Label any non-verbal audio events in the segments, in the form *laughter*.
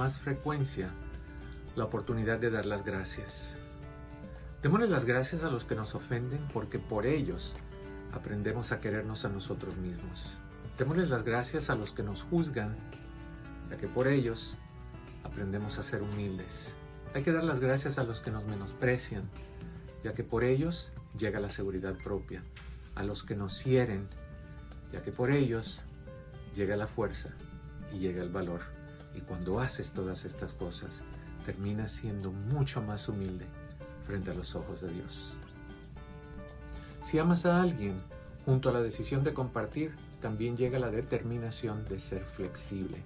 más frecuencia la oportunidad de dar las gracias. Démosle las gracias a los que nos ofenden porque por ellos aprendemos a querernos a nosotros mismos. Démosles las gracias a los que nos juzgan, ya que por ellos aprendemos a ser humildes. Hay que dar las gracias a los que nos menosprecian, ya que por ellos llega la seguridad propia. A los que nos hieren, ya que por ellos llega la fuerza y llega el valor. Cuando haces todas estas cosas, terminas siendo mucho más humilde frente a los ojos de Dios. Si amas a alguien, junto a la decisión de compartir, también llega la determinación de ser flexible.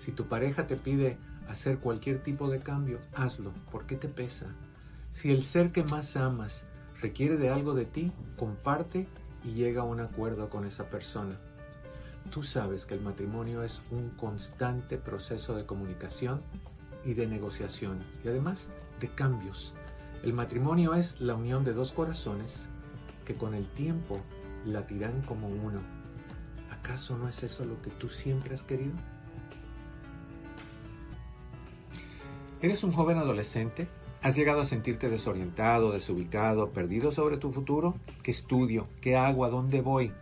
Si tu pareja te pide hacer cualquier tipo de cambio, hazlo, porque te pesa. Si el ser que más amas requiere de algo de ti, comparte y llega a un acuerdo con esa persona. Tú sabes que el matrimonio es un constante proceso de comunicación y de negociación y además de cambios. El matrimonio es la unión de dos corazones que con el tiempo latirán como uno. ¿Acaso no es eso lo que tú siempre has querido? ¿Eres un joven adolescente? ¿Has llegado a sentirte desorientado, desubicado, perdido sobre tu futuro? ¿Qué estudio? ¿Qué hago? ¿A dónde voy?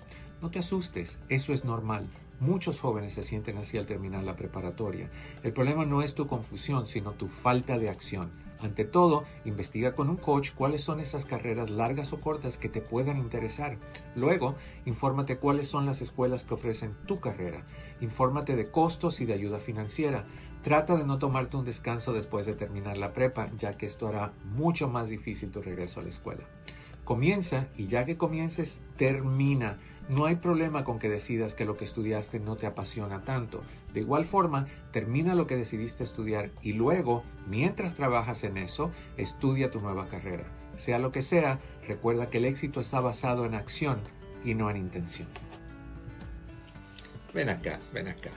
No te asustes, eso es normal. Muchos jóvenes se sienten así al terminar la preparatoria. El problema no es tu confusión, sino tu falta de acción. Ante todo, investiga con un coach cuáles son esas carreras largas o cortas que te puedan interesar. Luego, infórmate cuáles son las escuelas que ofrecen tu carrera. Infórmate de costos y de ayuda financiera. Trata de no tomarte un descanso después de terminar la prepa, ya que esto hará mucho más difícil tu regreso a la escuela. Comienza y ya que comiences, termina. No hay problema con que decidas que lo que estudiaste no te apasiona tanto. De igual forma, termina lo que decidiste estudiar y luego, mientras trabajas en eso, estudia tu nueva carrera. Sea lo que sea, recuerda que el éxito está basado en acción y no en intención. Ven acá, ven acá.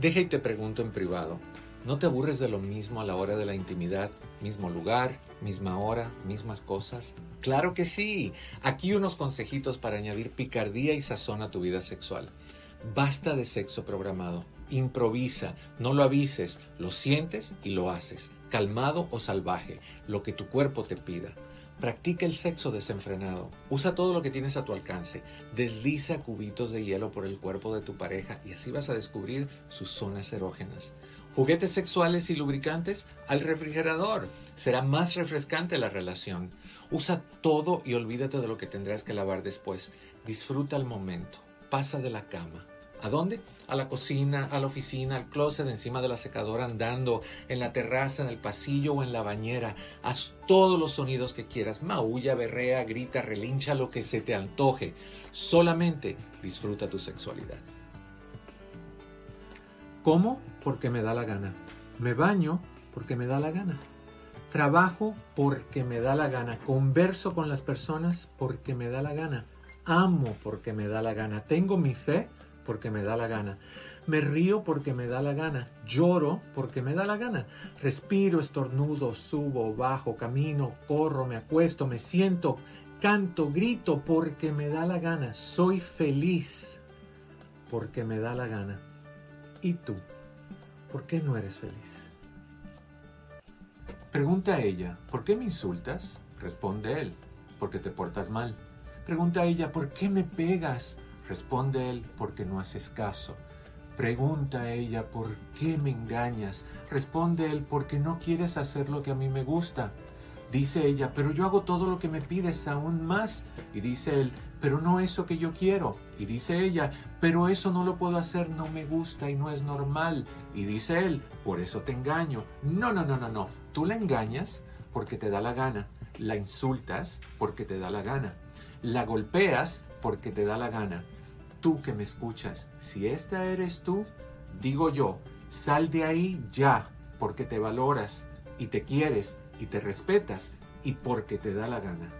Deja y te pregunto en privado. ¿No te aburres de lo mismo a la hora de la intimidad? Mismo lugar, misma hora, mismas cosas? Claro que sí. Aquí unos consejitos para añadir picardía y sazón a tu vida sexual. Basta de sexo programado. Improvisa, no lo avises, lo sientes y lo haces. Calmado o salvaje, lo que tu cuerpo te pida. Practica el sexo desenfrenado. Usa todo lo que tienes a tu alcance. Desliza cubitos de hielo por el cuerpo de tu pareja y así vas a descubrir sus zonas erógenas. Juguetes sexuales y lubricantes al refrigerador. Será más refrescante la relación. Usa todo y olvídate de lo que tendrás que lavar después. Disfruta el momento. Pasa de la cama. ¿A dónde? A la cocina, a la oficina, al closet, encima de la secadora, andando, en la terraza, en el pasillo o en la bañera. Haz todos los sonidos que quieras. Maulla, berrea, grita, relincha lo que se te antoje. Solamente disfruta tu sexualidad. Como porque me da la gana. Me baño porque me da la gana. Trabajo porque me da la gana. Converso con las personas porque me da la gana. Amo porque me da la gana. Tengo mi fe porque me da la gana. Me río porque me da la gana. Lloro porque me da la gana. Respiro, estornudo, subo, bajo, camino, corro, me acuesto, me siento, canto, grito porque me da la gana. Soy feliz porque me da la gana. ¿Y tú? ¿Por qué no eres feliz? Pregunta a ella, ¿por qué me insultas? Responde él, porque te portas mal. Pregunta a ella, ¿por qué me pegas? Responde él, porque no haces caso. Pregunta a ella, ¿por qué me engañas? Responde él, porque no quieres hacer lo que a mí me gusta. Dice ella, pero yo hago todo lo que me pides aún más. Y dice él, pero no eso que yo quiero. Y dice ella, pero eso no lo puedo hacer, no me gusta y no es normal. Y dice él, por eso te engaño. No, no, no, no, no. Tú la engañas porque te da la gana. La insultas porque te da la gana. La golpeas porque te da la gana. Tú que me escuchas, si esta eres tú, digo yo, sal de ahí ya, porque te valoras y te quieres y te respetas y porque te da la gana.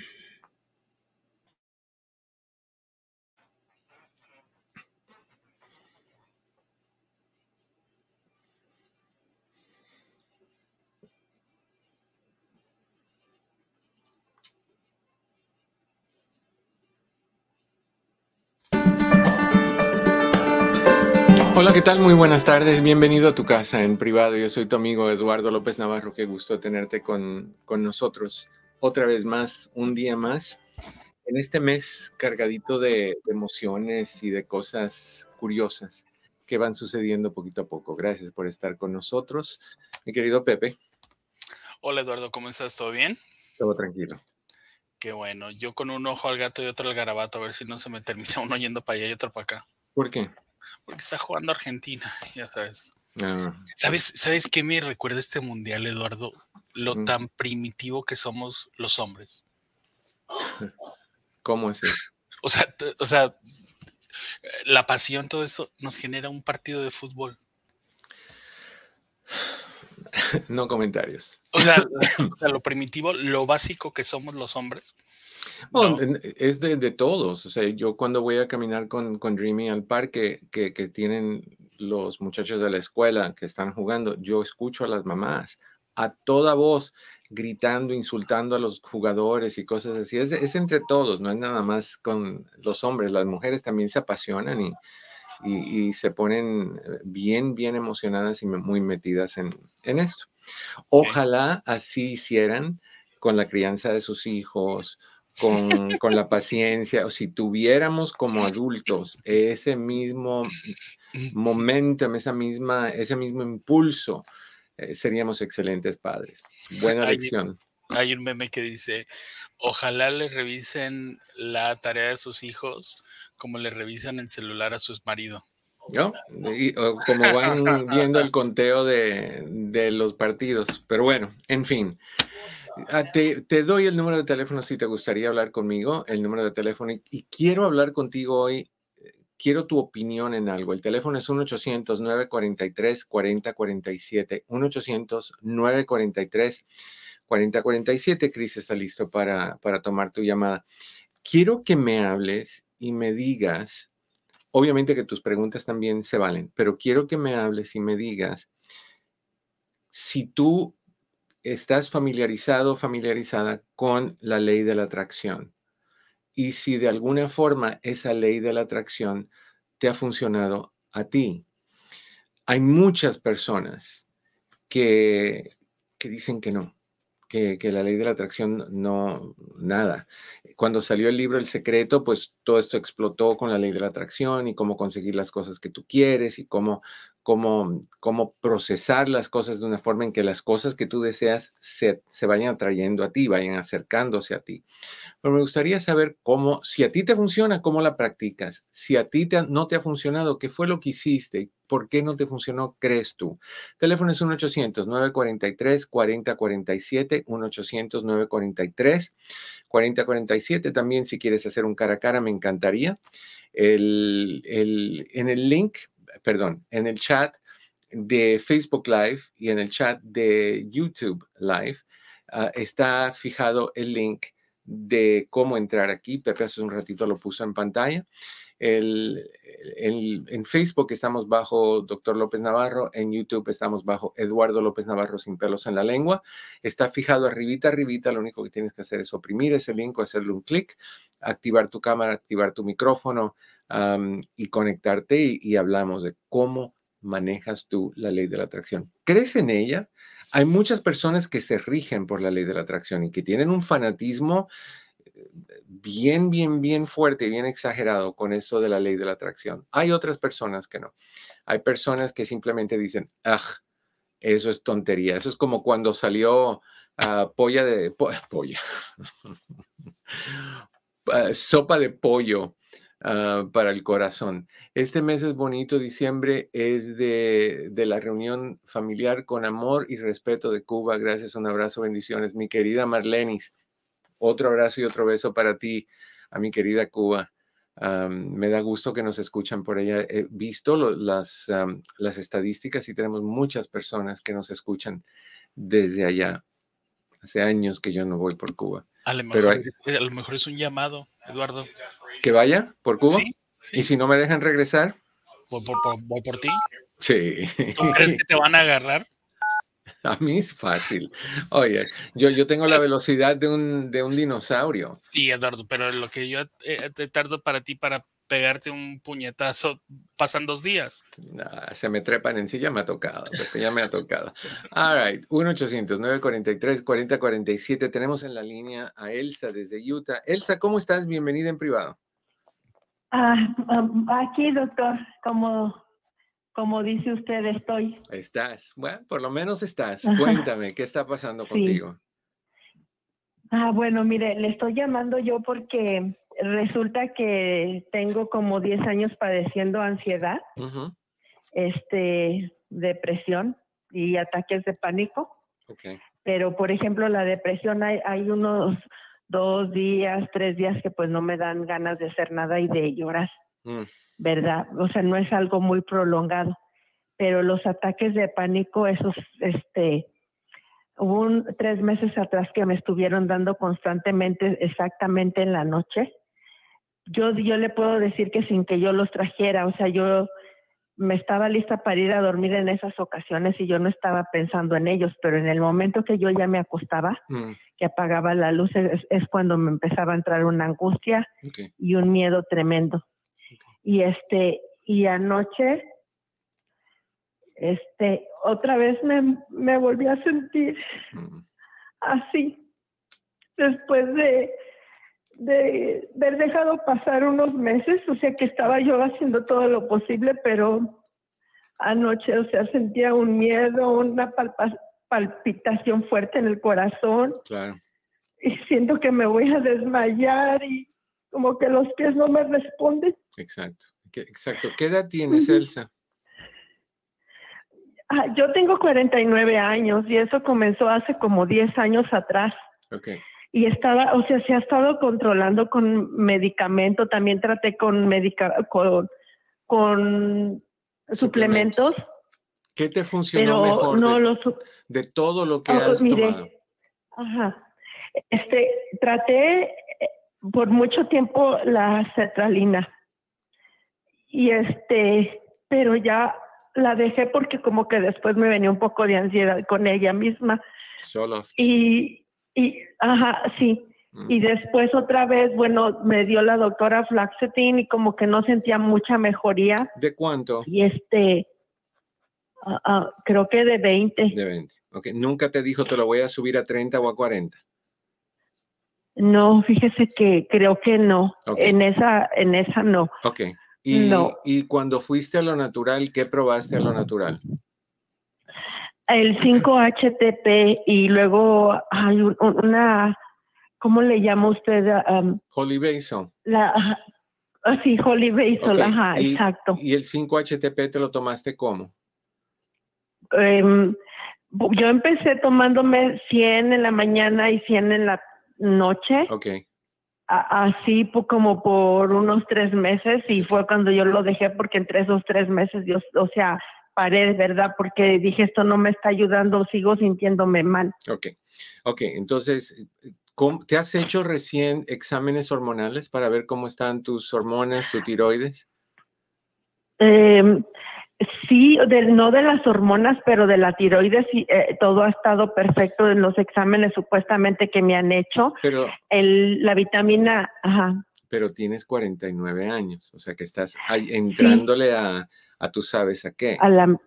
Hola, ¿qué tal? Muy buenas tardes. Bienvenido a tu casa en privado. Yo soy tu amigo Eduardo López Navarro. Qué gusto tenerte con, con nosotros otra vez más, un día más, en este mes cargadito de, de emociones y de cosas curiosas que van sucediendo poquito a poco. Gracias por estar con nosotros. Mi querido Pepe. Hola Eduardo, ¿cómo estás? ¿Todo bien? Todo tranquilo. Qué bueno. Yo con un ojo al gato y otro al garabato, a ver si no se me termina uno yendo para allá y otro para acá. ¿Por qué? Porque está jugando Argentina, *laughs* ya sabes. Ah, ¿Sabes, ¿Sabes qué me recuerda este mundial, Eduardo? Lo Mm. tan primitivo que somos los hombres. *laughs* ¿Cómo es eso? O sea, o sea, la pasión, todo esto nos genera un partido de fútbol. *laughs* No comentarios. O sea, o sea, lo primitivo, lo básico que somos los hombres. Bueno, ¿no? en- es de, de todos. O sea, yo cuando voy a caminar con, con Dreamy al parque que, que tienen los muchachos de la escuela que están jugando, yo escucho a las mamás a toda voz gritando, insultando a los jugadores y cosas así. Es, es entre todos, no es nada más con los hombres. Las mujeres también se apasionan y, y- y se ponen eh, bien, bien emocionadas y muy metidas en, en esto. Ojalá así hicieran con la crianza de sus hijos, con, con la *laughs* paciencia, o si tuviéramos como adultos ese mismo momentum, esa misma, ese mismo impulso, eh, seríamos excelentes padres. Buena Ay, lección. Hay un meme que dice, ojalá le revisen la tarea de sus hijos como le revisan el celular a su marido. ¿no? Y, o como van viendo el conteo de, de los partidos. Pero bueno, en fin. Ah, Te, doy el número de teléfono si te gustaría hablar conmigo, el número de teléfono. Y, y quiero hablar contigo hoy. eh, Quiero tu opinión en algo. El teléfono es 1-800-943-4047. 1-800-943-4047. Cris está listo para, para tomar tu llamada. Quiero que me hables y me digas obviamente que tus preguntas también se valen, pero quiero que me hables y me digas si tú estás familiarizado familiarizada con la ley de la atracción y si de alguna forma esa ley de la atracción te ha funcionado a ti. Hay muchas personas que, que dicen que no, que, que la ley de la atracción no, nada. Cuando salió el libro El Secreto, pues todo esto explotó con la ley de la atracción y cómo conseguir las cosas que tú quieres y cómo, cómo, cómo procesar las cosas de una forma en que las cosas que tú deseas se, se vayan atrayendo a ti, vayan acercándose a ti. Pero me gustaría saber cómo, si a ti te funciona, cómo la practicas. Si a ti te no te ha funcionado, ¿qué fue lo que hiciste? ¿Por qué no te funcionó, crees tú? Teléfono es 1-800-943-4047, 1-800-943-4047. También si quieres hacer un cara a cara, me encantaría. El, el- en el link, perdón, en el chat de Facebook Live y en el chat de YouTube Live ah, está fijado el link de cómo entrar aquí. Pepe hace un ratito lo puso en pantalla. En Facebook estamos bajo Dr. López Navarro, en YouTube estamos bajo Eduardo López Navarro sin pelos en la lengua. Está fijado arribita, arribita, lo único que tienes que hacer es oprimir ese link o hacerle un clic, activar tu cámara, activar tu micrófono y conectarte y, hablamos de cómo manejas tú la ley de la atracción. ¿Crees en ella? Hay muchas personas que se rigen por la ley de la atracción y que tienen un fanatismo eh, bien, bien, bien fuerte, bien exagerado con eso de la ley de la atracción. Hay otras personas que no. Hay personas que simplemente dicen, ah, eso es tontería. Eso es como cuando salió ah, polla de po- *laughs* polla. *laughs* Ah, sopa de pollo ah, para el corazón. Este mes es bonito, diciembre es de, de, la reunión familiar con amor y respeto de Cuba. Gracias, un abrazo, bendiciones. Mi querida Marlenis, otro abrazo y otro beso para ti, a mi querida Cuba. me da gusto que nos escuchan por allá. He visto las, las estadísticas y tenemos muchas personas que nos escuchan desde allá. Hace años que yo no voy por Cuba. A lo mejor, a lo mejor es un llamado, Eduardo. ¿Que vaya por Cuba? ¿Y si no me dejan regresar? Voy por, voy por ti. Sí. ¿Tú crees que te van a agarrar? *laughs* A mí es fácil. Oye, yo, yo tengo la velocidad de un, de un dinosaurio. Sí, Eduardo, pero lo que yo eh, te tardo para ti para pegarte un puñetazo pasan dos días. se me trepan en sí, ya me ha tocado, ya me ha tocado. All right, 1-800-943-4047. Tenemos en la línea a Elsa desde Utah. Elsa, ¿cómo estás? Bienvenida en privado. Ah, um, aquí, doctor, como, como dice usted, estoy. Estás, bueno, por lo menos estás. Cuéntame, ¿qué está pasando contigo? Ah, bueno, mire, le estoy llamando yo porque resulta que tengo como 10 años padeciendo ansiedad, este, depresión y ataques de pánico. Pero, por ejemplo, la depresión hay, hay unos dos días, tres días que pues no me dan ganas de hacer nada y de llorar, mm. ¿verdad? O sea, no es algo muy prolongado. Pero los ataques de pánico, esos, este, hubo un, tres meses atrás que me estuvieron dando constantemente, exactamente en la noche yo, yo le puedo decir que sin que yo los trajera, o sea, yo me estaba lista para ir a dormir en esas ocasiones y yo no estaba pensando en ellos, pero en el momento que yo ya me acostaba, mm. que apagaba la luz, es, cuando me empezaba a entrar una angustia y un miedo tremendo. Y este, y anoche, este, otra vez me, me volví a sentir mm. así, después de de, haber dejado pasar unos meses, o sea que estaba yo haciendo todo lo posible, pero anoche, o sea, sentía un miedo, una palpitación fuerte en el corazón. Claro. Y siento que me voy a desmayar y como que los pies no me responden. Exacto, exacto. ¿Qué edad tienes, Elsa? Ah, yo tengo 49 años y eso comenzó hace como 10 años atrás. Okay y estaba, o sea, se ha estado controlando con medicamento, también traté con medica, con, con suplementos. ¿Qué te funcionó mejor no de, de, todo lo que oh, has tomado? Ajá. Este, traté eh, por mucho tiempo la cetralina. Y este, pero ya la dejé porque como que después me venía un poco de ansiedad con ella misma. Solo. Y, y, ajá, sí. Y mm. después otra vez, bueno, me dio la doctora Flaxetin y como que no sentía mucha mejoría. ¿De cuánto? Y este, ah, ah, creo que de 20. De 20. Ok, nunca te dijo te lo voy a subir a 30 o a 40. No, fíjese que creo que no. En esa, en esa no. Ok. Y, no. y cuando fuiste a lo natural, ¿qué probaste a lo natural? El 5-HTP y luego hay una, ¿cómo le llama usted? Um, Holy Basil. La, ah, sí, Holy Basil, ajá, exacto. ¿Y el 5-HTP te lo tomaste cómo? Em, yo empecé tomándome 100 en la mañana y 100 en la noche. Ok. así como por unos tres meses y fue cuando yo lo dejé porque entre esos tres meses, yo, o sea, paré, ¿verdad? Porque dije, esto no me está ayudando, sigo sintiéndome mal. Ok, ok, entonces, ¿te has hecho recién exámenes hormonales para ver cómo están tus hormonas, tu tiroides? Em, sí, no de las hormonas, pero de la tiroides, sí, eh, todo ha estado perfecto en los exámenes supuestamente que me han hecho. Pero, El, la vitamina, ajá. Pero tienes 49 años, o sea que estás ahí entrándole a a tú sabes a qué. A la,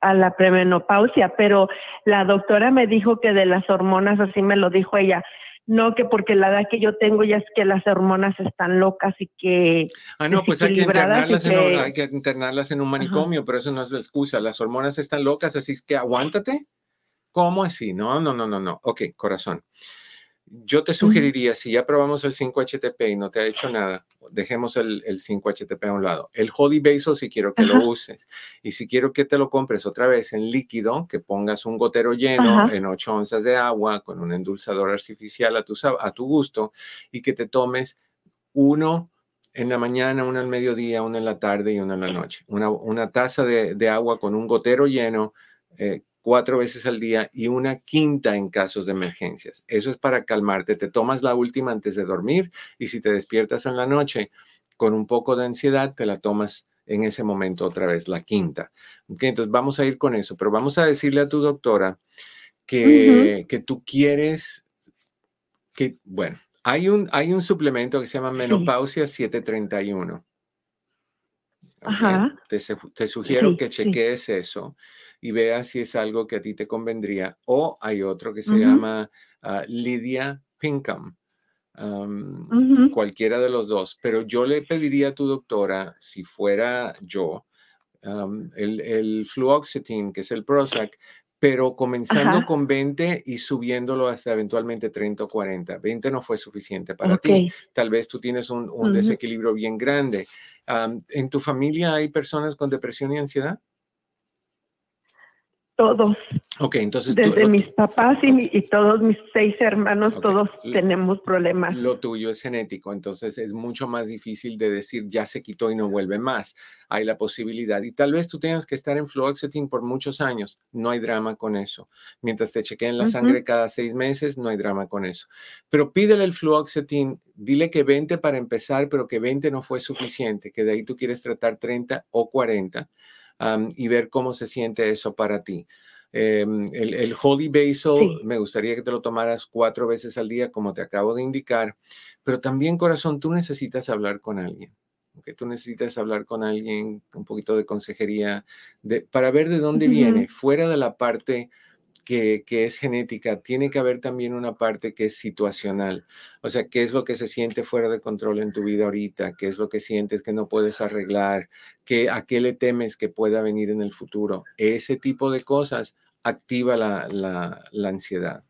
a la premenopausia, pero la doctora me dijo que de las hormonas, así me lo dijo ella, no que porque la edad que yo tengo ya es que las hormonas están locas y que... Ah, no, pues hay que, internarlas en, hay que internarlas en un manicomio, pero eso no es la excusa. Las hormonas están locas, así es que aguántate. ¿Cómo así? No, no, no, no, no. Ok, corazón. Yo te sugeriría, si ya probamos el 5-HTP y no te ha hecho nada, dejemos el, 5-HTP a un lado. El Holy Basil si quiero que lo uses. Y si quiero que te lo compres otra vez en líquido, que pongas un gotero lleno en 8 onzas de agua con un endulzador artificial a tu, a tu gusto y que te tomes uno en la mañana, uno al mediodía, uno en la tarde y uno en la noche. Una, taza de, agua con un gotero lleno eh, cuatro veces al día y una quinta en casos de emergencias. Eso es para calmarte. Te tomas la última antes de dormir y si te despiertas en la noche con un poco de ansiedad, te la tomas en ese momento otra vez, la quinta. entonces vamos a ir con eso, pero vamos a decirle a tu doctora que, que tú quieres que, bueno, hay un, hay un suplemento que se llama Menopausia 731. Ajá. Te, sugiero que cheques eso y vea si es algo que a ti te convendría. O hay otro que se llama ah, Lydia Pinkham. Cualquiera de los dos. Pero yo le pediría a tu doctora, si fuera yo, el, el fluoxetine, que es el Prozac, pero comenzando con 20 y subiéndolo hasta eventualmente 30 o 40. 20 no fue suficiente para ti. Tal vez tú tienes un, desequilibrio bien grande. ¿En tu familia hay personas con depresión y ansiedad? Todos. Ok, entonces. Desde mis papás y, todos mis seis hermanos, todos tenemos problemas. Lo tuyo es genético, entonces es mucho más difícil de decir ya se quitó y no vuelve más. Hay la posibilidad. Y tal vez tú tengas que estar en fluoxetine por muchos años. No hay drama con eso. Mientras te chequeen la sangre cada seis meses, no hay drama con eso. Pero pídele el fluoxetine, dile que 20 para empezar, pero que 20 no fue suficiente, que de ahí tú quieres tratar 30 o 40 y ver cómo se siente eso para ti. Em, el, Holy Basil, me gustaría que te lo tomaras cuatro veces al día, como te acabo de indicar, pero también, corazón, tú necesitas hablar con alguien. que Tú necesitas hablar con alguien, un poquito de consejería, de, para ver de dónde viene, fuera de la parte que, es genética, tiene que haber también una parte que es situacional. O sea, qué es lo que se siente fuera de control en tu vida ahorita, qué es lo que sientes que no puedes arreglar, ¿Qué, a qué le temes que pueda venir en el futuro. Ese tipo de cosas activa la, la, ansiedad.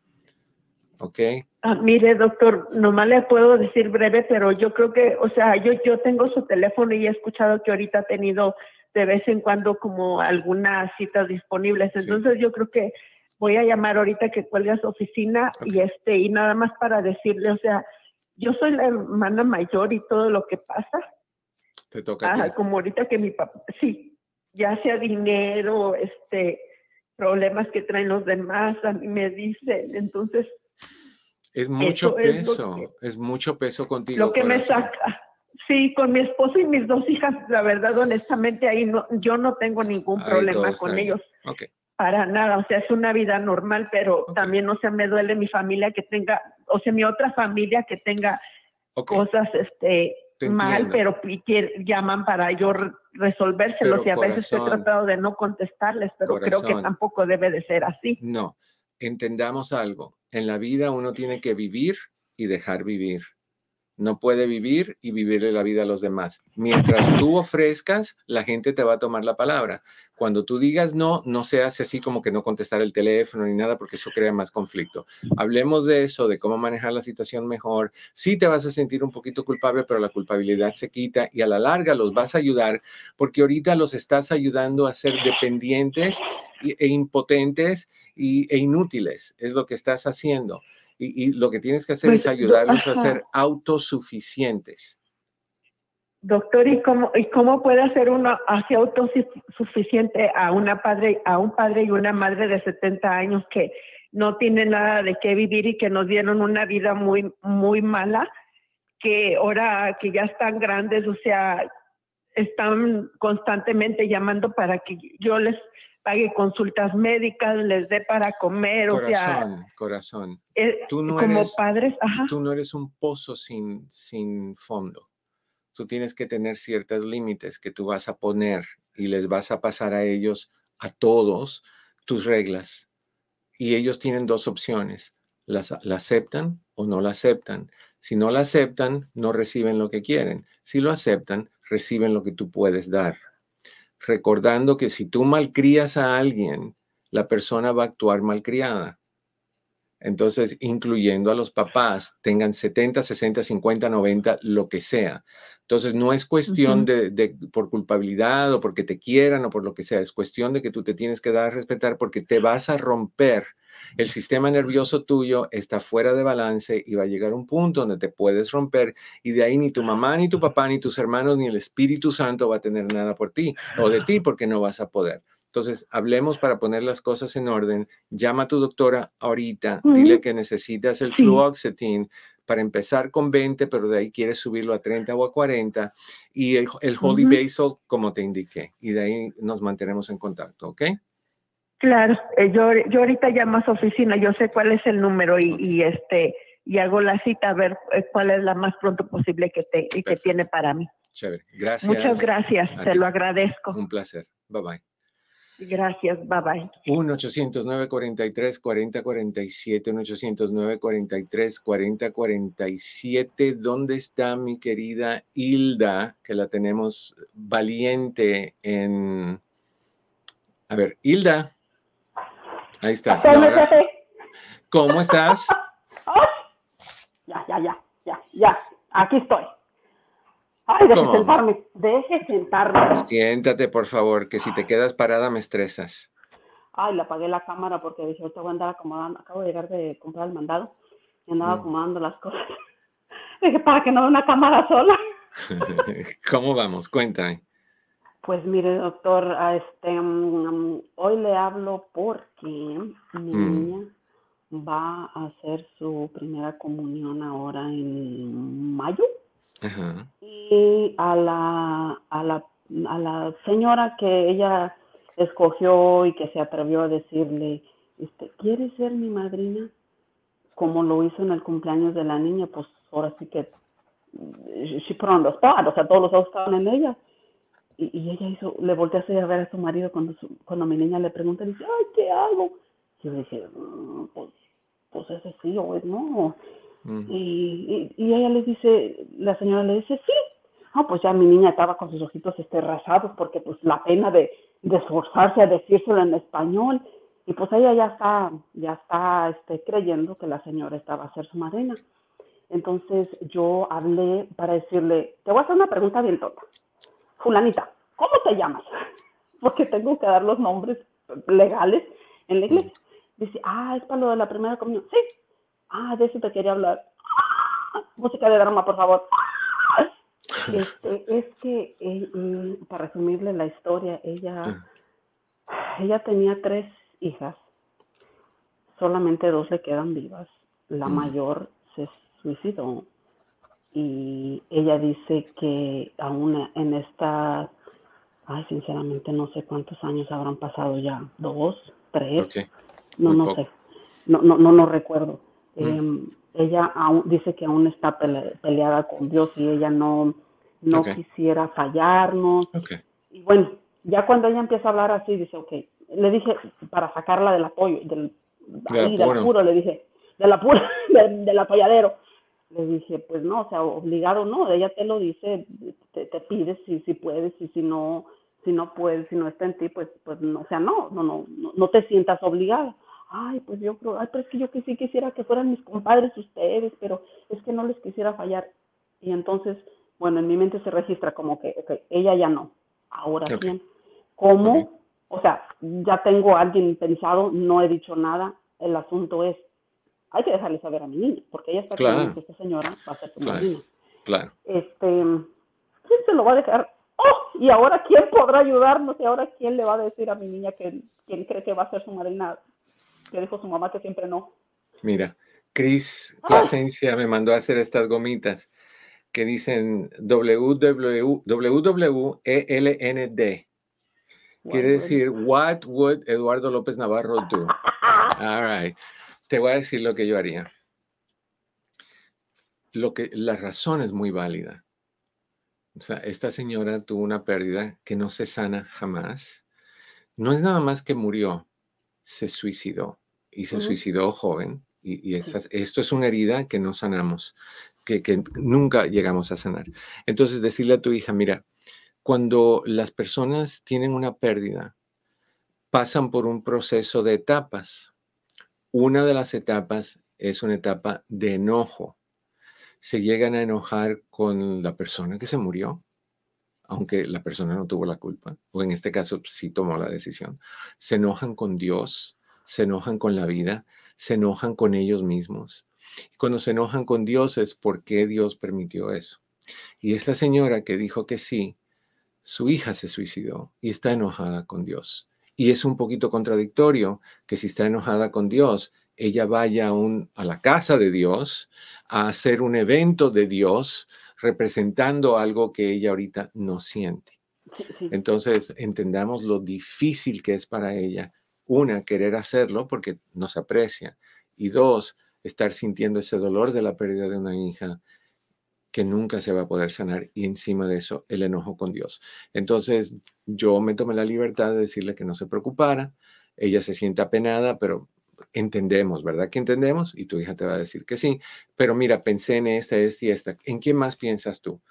¿Ok? Ah, mire, doctor, nomás le puedo decir breve, pero yo creo que, o sea, yo, yo tengo su teléfono y he escuchado que ahorita ha tenido de vez en cuando como algunas citas disponibles. Entonces yo creo que voy a llamar ahorita que cuelgue a su oficina y este y nada más para decirle, o sea, yo soy la hermana mayor y todo lo que pasa. Te toca. como ahorita que mi papá, sí, ya sea dinero, este, problemas que traen los demás, a mí me dicen, entonces. Es mucho peso, es, mucho peso contigo. Lo que me saca. Sí, con mi esposo y mis dos hijas, la verdad, honestamente, ahí no, yo no tengo ningún problema con ellos. Okay para nada, o sea, es una vida normal, pero también, o sea, me duele mi familia que tenga, o sea, mi otra familia que tenga cosas, este, mal, pero llaman para yo resolvérselos y a veces he tratado de no contestarles, pero creo que tampoco debe de ser así. No, entendamos algo, en la vida uno tiene que vivir y dejar vivir no puede vivir y vivirle la vida a los demás. Mientras tú *laughs* ofrezcas, la gente te va a tomar la palabra. Cuando tú digas no, no se hace así como que no contestar el teléfono ni nada, porque eso crea más conflicto. Hablemos de eso, de cómo manejar la situación mejor. Sí te vas a sentir un poquito culpable, pero la culpabilidad se quita y a la larga los vas a ayudar, porque ahorita los estás ayudando a ser dependientes e impotentes e inútiles. Es lo que estás haciendo y, lo que tienes que hacer es pues, ayudarlos a ser autosuficientes. Doctor, ¿y cómo, ¿y cómo puede hacer uno así autosuficiente a una padre, a un padre y una madre de 70 años que no tienen nada de qué vivir y que nos dieron una vida muy, muy mala, que ahora que ya están grandes, o sea, están constantemente llamando para que yo les pague consultas médicas, les dé para comer, corazón, o sea. Corazón, eh, tú no como eres, padres, ajá. Tú no eres un pozo sin, sin fondo. Tú tienes que tener ciertos límites que tú vas a poner y les vas a pasar a ellos, a todos, tus reglas. Y ellos tienen dos opciones. Las, la aceptan o no la aceptan. Si no la aceptan, no reciben lo que quieren. Si lo aceptan, reciben lo que tú puedes dar recordando que si tú malcrías a alguien, la persona va a actuar malcriada. Entonces, incluyendo a los papás, tengan 70, 60, 50, 90, lo que sea. Entonces, no es cuestión de, por culpabilidad o porque te quieran o por lo que sea, es cuestión de que tú te tienes que dar a respetar porque te vas a romper. El sistema nervioso tuyo está fuera de balance y va a llegar un punto donde te puedes romper y de ahí ni tu mamá, ni tu papá, ni tus hermanos, ni el Espíritu Santo va a tener nada por ti o de ti porque no vas a poder. Entonces, hablemos para poner las cosas en orden. Llama a tu doctora ahorita, dile que necesitas el fluoxetine para empezar con 20, pero de ahí quieres subirlo a 30 o a 40, y el, Holy Basil, como te indiqué, y de ahí nos mantenemos en contacto, ¿ok? Claro, eh, yo, yo ahorita llamo a su oficina, yo sé cuál es el número y, este y hago la cita a ver eh, cuál es la más pronto posible que, te, que tiene para mí. Chévere, gracias. Muchas gracias, te lo agradezco. Un placer, bye bye. Gracias, bye bye. 1-800-943-4047, 1-800-943-4047. ¿Dónde está mi querida Hilda? Que la tenemos valiente en... A ver, Hilda. Ahí estás. ¿Cómo estás? *laughs* Ya, ya, ya, ya, ya. Aquí estoy. Ay, deje sentarme, deje sentarme. Siéntate, por favor, que si te quedas parada me estresas. Ay, le apagué la cámara porque dije, ahorita voy a andar acomodando. Acabo de llegar de comprar el mandado y andaba mm. acomodando las cosas. *laughs* Dije, para que no vea una cámara sola. *laughs* ¿Cómo vamos? Cuéntame. Pues mire, doctor, este, mm, hoy le hablo porque mi mm. niña va a hacer su primera comunión ahora en mayo. Y a la, a, la, a la señora que ella escogió y que se atrevió a decirle, este, ¿quieres ser mi madrina? Como lo hizo en el cumpleaños de la niña, pues ahora sí que she put on o sea, todos los ojos estaban en ella. Y, y ella hizo, le volteó a ver a su marido cuando, cuando mi niña le pregunta, dice, ay, ¿qué hago? Y yo dije, mm, pues, pues ese sí o es no. Y, y, ella le dice, la señora le dice, sí. Ah, pues ya mi niña estaba con sus ojitos este, rasados porque pues la pena de, de esforzarse a decírselo en español. Y pues ella ya está, ya está este, creyendo que la señora estaba a ser su madrina. Entonces yo hablé para decirle, te voy a hacer una pregunta bien tonta. Fulanita, ¿cómo te llamas? *laughs* Porque tengo que dar los nombres legales en la iglesia. Dice, ah, es para lo de la primera comunión. Sí, Ah, de eso te quería hablar. *laughs* Música de drama, por favor. *laughs* Este, es que, eh, mm, para resumirle la historia, ella, ella tenía tres hijas. Solamente dos le quedan vivas. La mm. mayor se suicidó y ella dice que aún en esta, ay, sinceramente no sé cuántos años habrán pasado ya, dos, tres, no, no sé, no, no, no, no recuerdo. Em, ella aún, dice que aún está peleada con Dios y ella no, no quisiera fallarnos. Y bueno, ya cuando ella empieza a hablar así, dice, ok, le dije, para sacarla del apoyo, del, apuro, le dije, del apuro, *laughs* del, del apoyadero. Le dije, pues no, o sea, obligado no, ella te lo dice, te, te pide si, si puedes y si no, si no puedes, si no está en ti, pues, pues no, o sea, no, no, no, no, no te sientas obligada ay, pues yo creo, ay, pero es que yo que sí quisiera que fueran mis compadres ustedes, pero es que no les quisiera fallar. Y entonces, bueno, en mi mente se registra como que, ok, ella ya no, ahora quién. ¿Cómo? O sea, ya tengo a alguien pensado, no he dicho nada, el asunto es, hay que dejarle saber a mi niña, porque ella está claro. que esta señora va a ser su claro. Claro. Este, ¿quién se lo va a dejar? Oh, y ahora quién podrá ayudarnos y ahora quién le va a decir a mi niña que quién cree que va a ser su madrina que dijo su mamá que siempre no. Mira, Cris Plasencia me mandó a hacer estas gomitas que dicen WWELND. Quiere decir, what would Eduardo López Navarro do? *laughs* All right. Te voy a decir lo que yo haría. Lo que, la razón es muy válida. O sea, esta señora tuvo una pérdida que no se sana jamás. No es nada más que murió, se suicidó y se suicidó joven. Y, esto es una herida que no sanamos, que, que nunca llegamos a sanar. Entonces, decirle a tu hija, mira, cuando las personas tienen una pérdida, pasan por un proceso de etapas. Una de las etapas es una etapa de enojo. Se llegan a enojar con la persona que se murió, aunque la persona no tuvo la culpa, o en este caso sí tomó la decisión. Se enojan con Dios, se enojan con la vida, se enojan con ellos mismos. Cuando se enojan con Dios es porque Dios permitió eso. Y esta señora que dijo que sí, su hija se suicidó y está enojada con Dios. Y es un poquito contradictorio que si está enojada con Dios, ella vaya a, a la casa de Dios a hacer un evento de Dios representando algo que ella ahorita no siente. Entonces, entendamos lo difícil que es para ella, una, querer hacerlo porque nos aprecia, y dos, estar sintiendo ese dolor de la pérdida de una hija que nunca se va a poder sanar y encima de eso el enojo con Dios. Entonces yo me tomé la libertad de decirle que no se preocupara, ella se siente apenada, pero entendemos, ¿verdad que entendemos? Y tu hija te va a decir que sí, pero mira, pensé en esta, esta y esta, ¿en quién más piensas tú?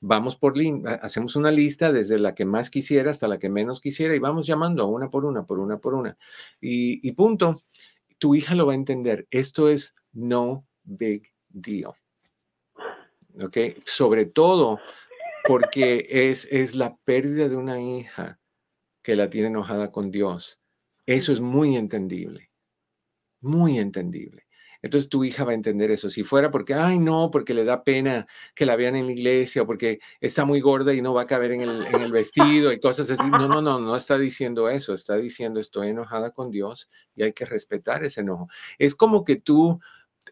Vamos por hacemos una lista desde la que más quisiera hasta la que menos quisiera y vamos llamando una por una, por una, por una. Y punto. Tu hija lo va a entender. Esto es no big deal. ¿Ok? Sobre todo porque es, es la pérdida de una hija que la tiene enojada con Dios. Eso es muy entendible, muy entendible. Entonces tu hija va a entender eso. Si fuera porque, ay, no, porque le da pena que la vean en la iglesia porque está muy gorda y no va a caber en el, en el vestido y cosas así. No, no, no, no está diciendo eso. Está diciendo estoy enojada con Dios y hay que respetar ese enojo. Es como que tú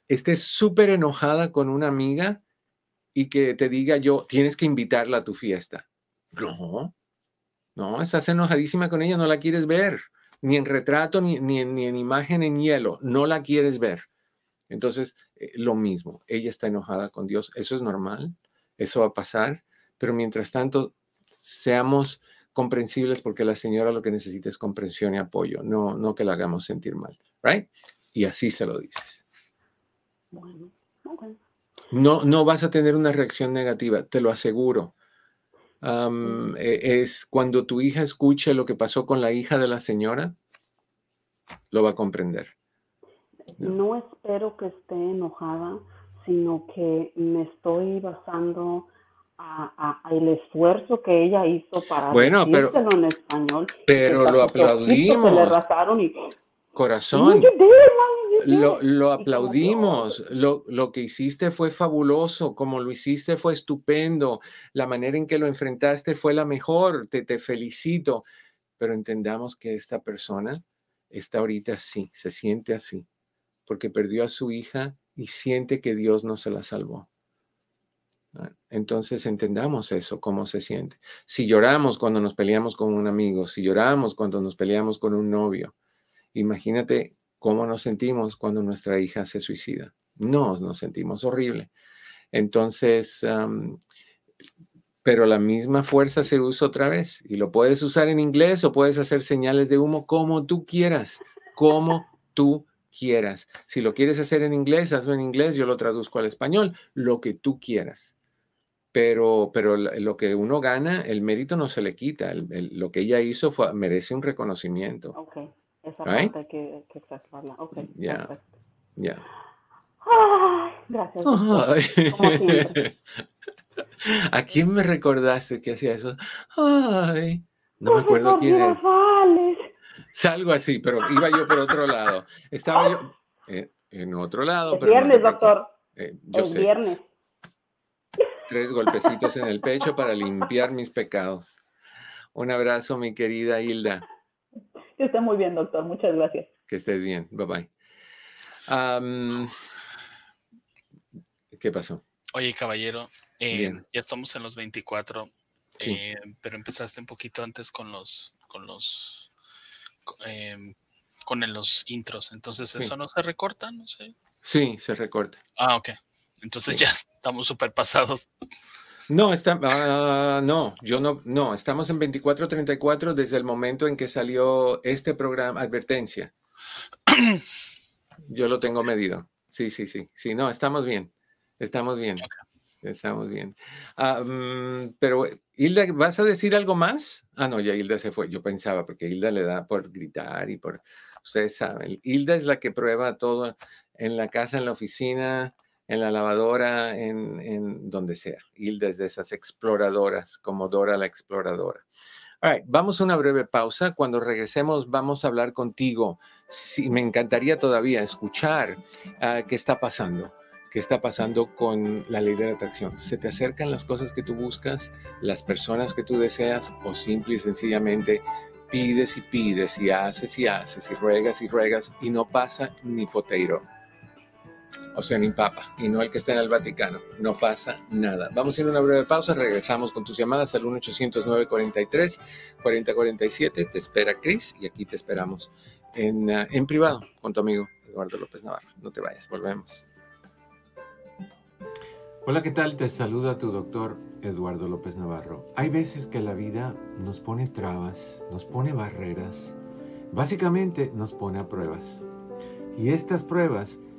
estés súper enojada con una amiga y que te diga yo, tienes que invitarla a tu fiesta. No, no, estás enojadísima con ella, no la quieres ver, ni en retrato, ni, ni, ni en imagen en hielo, no la quieres ver. Entonces, eh, lo mismo, ella está enojada con Dios, eso es normal, eso va a pasar, pero mientras tanto, seamos comprensibles porque la señora lo que necesita es comprensión y apoyo, no, no que la hagamos sentir mal, ¿right? Y así se lo dices. Bueno, no, no vas a tener una reacción negativa, te lo aseguro. E, es cuando tu hija escuche lo que pasó con la hija de la señora, lo va a comprender. No, espero que esté enojada, sino que me estoy basando a, el esfuerzo que ella hizo para bueno, pero, en español. Pero lo aplaudimos. le y, Corazón. Lo, aplaudimos. Lo, lo, que hiciste fue fabuloso. Como lo hiciste fue estupendo. La manera en que lo enfrentaste fue la mejor. Te, te felicito. Pero entendamos que esta persona está ahorita así, se siente así, porque perdió a su hija y siente que Dios no se la salvó. Ah, entonces entendamos eso, cómo se siente. Si lloramos cuando nos peleamos con un amigo, si lloramos cuando nos peleamos con un novio, Imagínate cómo nos sentimos cuando nuestra hija se suicida. No, nos sentimos horrible. Entonces, pero la misma fuerza se usa otra vez y lo puedes usar en inglés o puedes hacer señales de humo como tú quieras, como tú quieras. Si lo quieres hacer en inglés, hazlo en inglés, yo lo traduzco al español, lo que tú quieras. Pero, pero lo que uno gana, el mérito no se le quita. lo que ella hizo fue, merece un reconocimiento. Okay. Esa parte que, que Ok. Ya. Ya. gracias. *laughs* ¿A quién me recordaste que hacía eso? Ay, no me acuerdo quién es. Salgo así, pero iba yo por otro lado. Estaba yo eh, en otro lado. El viernes, doctor. Eh, yo viernes. Tres golpecitos en el pecho para limpiar mis pecados. Un abrazo, mi querida Hilda. Que esté muy bien, doctor. Muchas gracias. Que estés bien. Bye bye. ¿Qué pasó? Oye, caballero, eh, ya estamos en los 24, eh, pero empezaste un poquito antes con los, con los, em, con los intros. Entonces, ¿eso no se recorta? No sé. Sí, se recorta. Ah, ok. Entonces ya estamos súper pasados. No, está, ah, no, yo no, no, estamos en 2434 desde el momento en que salió este programa, advertencia. Yo lo tengo medido. Sí, sí, sí. Sí, no, estamos bien. Estamos bien. Estamos bien. Ah, mm, pero, Hilda, ¿vas a decir algo más? Ah, no, ya Hilda se fue. Yo pensaba, porque Hilda le da por gritar y por Ustedes saben, Hilda es la que prueba todo en la casa, en la oficina, en la lavadora, en, donde sea. Hilda es de esas exploradoras, como Dora la exploradora. All vamos a una breve pausa. Cuando regresemos, vamos a hablar contigo. Sí, me encantaría todavía escuchar ah, qué está pasando qué está pasando con la ley de la atracción. ¿Se te acercan las cosas que tú buscas, las personas que tú deseas o simple y sencillamente pides y pides y haces y haces y ruegas y ruegas y no pasa ni poteiro? O sea, ni papa, y no el que está en el Vaticano. No pasa nada. Vamos a ir a una breve pausa, regresamos con tus llamadas al 1-800-943-4047. Te espera Cris y aquí te esperamos en, ah, en privado con tu amigo Eduardo López Navarro. No te vayas, volvemos. Hola, ¿qué tal? Te saluda tu doctor Eduardo López Navarro. Hay veces que la vida nos pone trabas, nos pone barreras, básicamente nos pone a pruebas. Y estas pruebas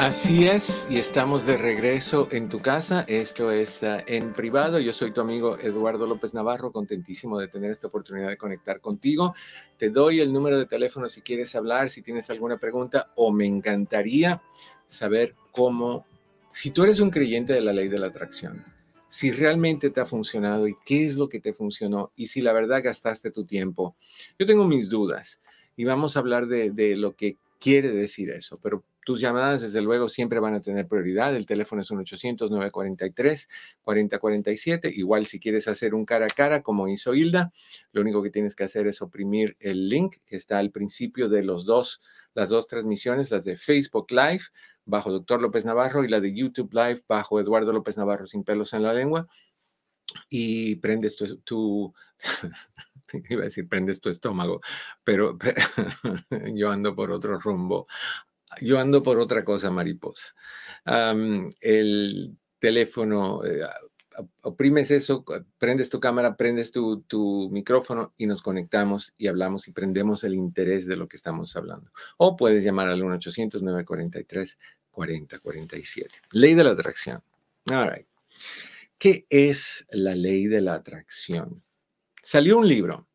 Así es, y estamos de regreso en tu casa. Esto es ah, en privado. Yo soy tu amigo Eduardo López Navarro, contentísimo de tener esta oportunidad de conectar contigo. Te doy el número de teléfono si quieres hablar, si tienes alguna pregunta, o me encantaría saber cómo, si tú eres un creyente de la ley de la atracción, si realmente te ha funcionado y qué es lo que te funcionó y si la verdad gastaste tu tiempo. Yo tengo mis dudas y vamos a hablar de, de lo que quiere decir eso, pero tus llamadas, desde luego, siempre van a tener prioridad. El teléfono es un 800-943-4047. Igual si quieres hacer un cara a cara, como hizo Hilda, lo único que tienes que hacer es oprimir el link que está al principio de las dos transmisiones, las de Facebook Live bajo Doctor López Navarro y la de YouTube Live bajo Eduardo López Navarro sin pelos en la lengua. Y prendes tu *laughs* iba a decir prendes tu estómago, pero *laughs* yo ando por otro rumbo yo ando por otra cosa, mariposa. el teléfono, eh, oprimes eso, prendes tu cámara, prendes tu, tu, micrófono y nos conectamos y hablamos y prendemos el interés de lo que estamos hablando. O puedes llamar al 1-800-943-4047. Ley de la atracción. All right. ¿Qué es la ley de la atracción? Salió un libro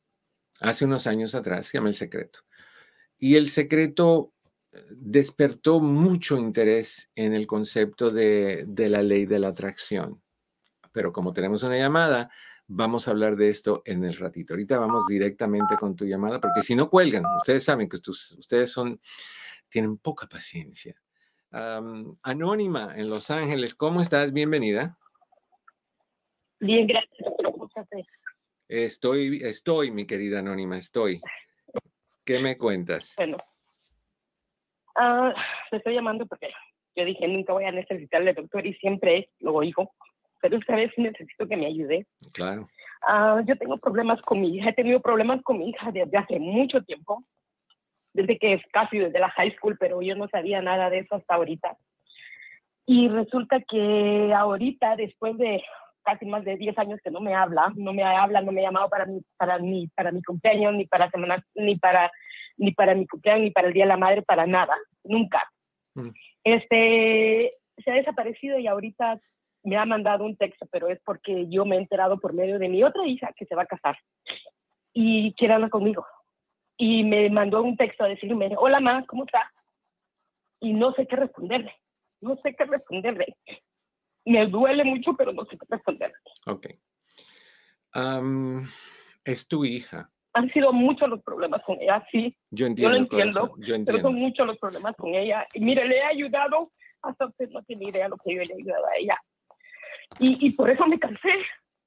hace unos años atrás, se llama El Secreto. Y el secreto despertó mucho interés en el concepto de, la ley de la atracción. Pero como tenemos una llamada, vamos a hablar de esto en el ratito. Ahorita vamos directamente con tu llamada, porque si no cuelgan, ustedes saben que ustedes son, tienen poca paciencia. Anónima en Los Ángeles, ¿cómo estás? Bienvenida. Bien, gracias. Estoy, estoy, mi querida Anónima, estoy. ¿Qué me cuentas? Bueno, Ah, te estoy llamando porque yo dije, nunca voy a necesitarle doctor y siempre lo oigo, pero esta vez necesito que me ayude. Claro. Ah, yo tengo problemas con mi hija, he tenido problemas con mi hija desde hace mucho tiempo, desde que es casi desde la high school, pero yo no sabía nada de eso hasta ahorita. Y resulta que ahorita, después de casi más de 10 años que no me habla, no me habla, no me ha llamado para mi, para mi, para mi cumpleaños, ni para semana, ni para ni para mi cumpleaños, ni para el Día de la Madre, para nada, nunca. Mm. Este, se ha desaparecido y ahorita me ha mandado un texto, pero es porque yo me he enterado por medio de mi otra hija que se va a casar y quiere hablar conmigo. y me mandó un texto a decirme, hola mamá, ¿cómo está? Y no sé qué responderle, no sé qué responderle. Me duele mucho, pero no sé qué responderle. Ok. es tu hija. Han sido muchos los problemas con ella, sí. Yo entiendo. Yo lo entiendo, yo entiendo. pero son muchos los problemas con ella. Y mire, le he ayudado, hasta usted no tiene idea lo que yo le he ayudado a ella. Y, y por eso me cansé,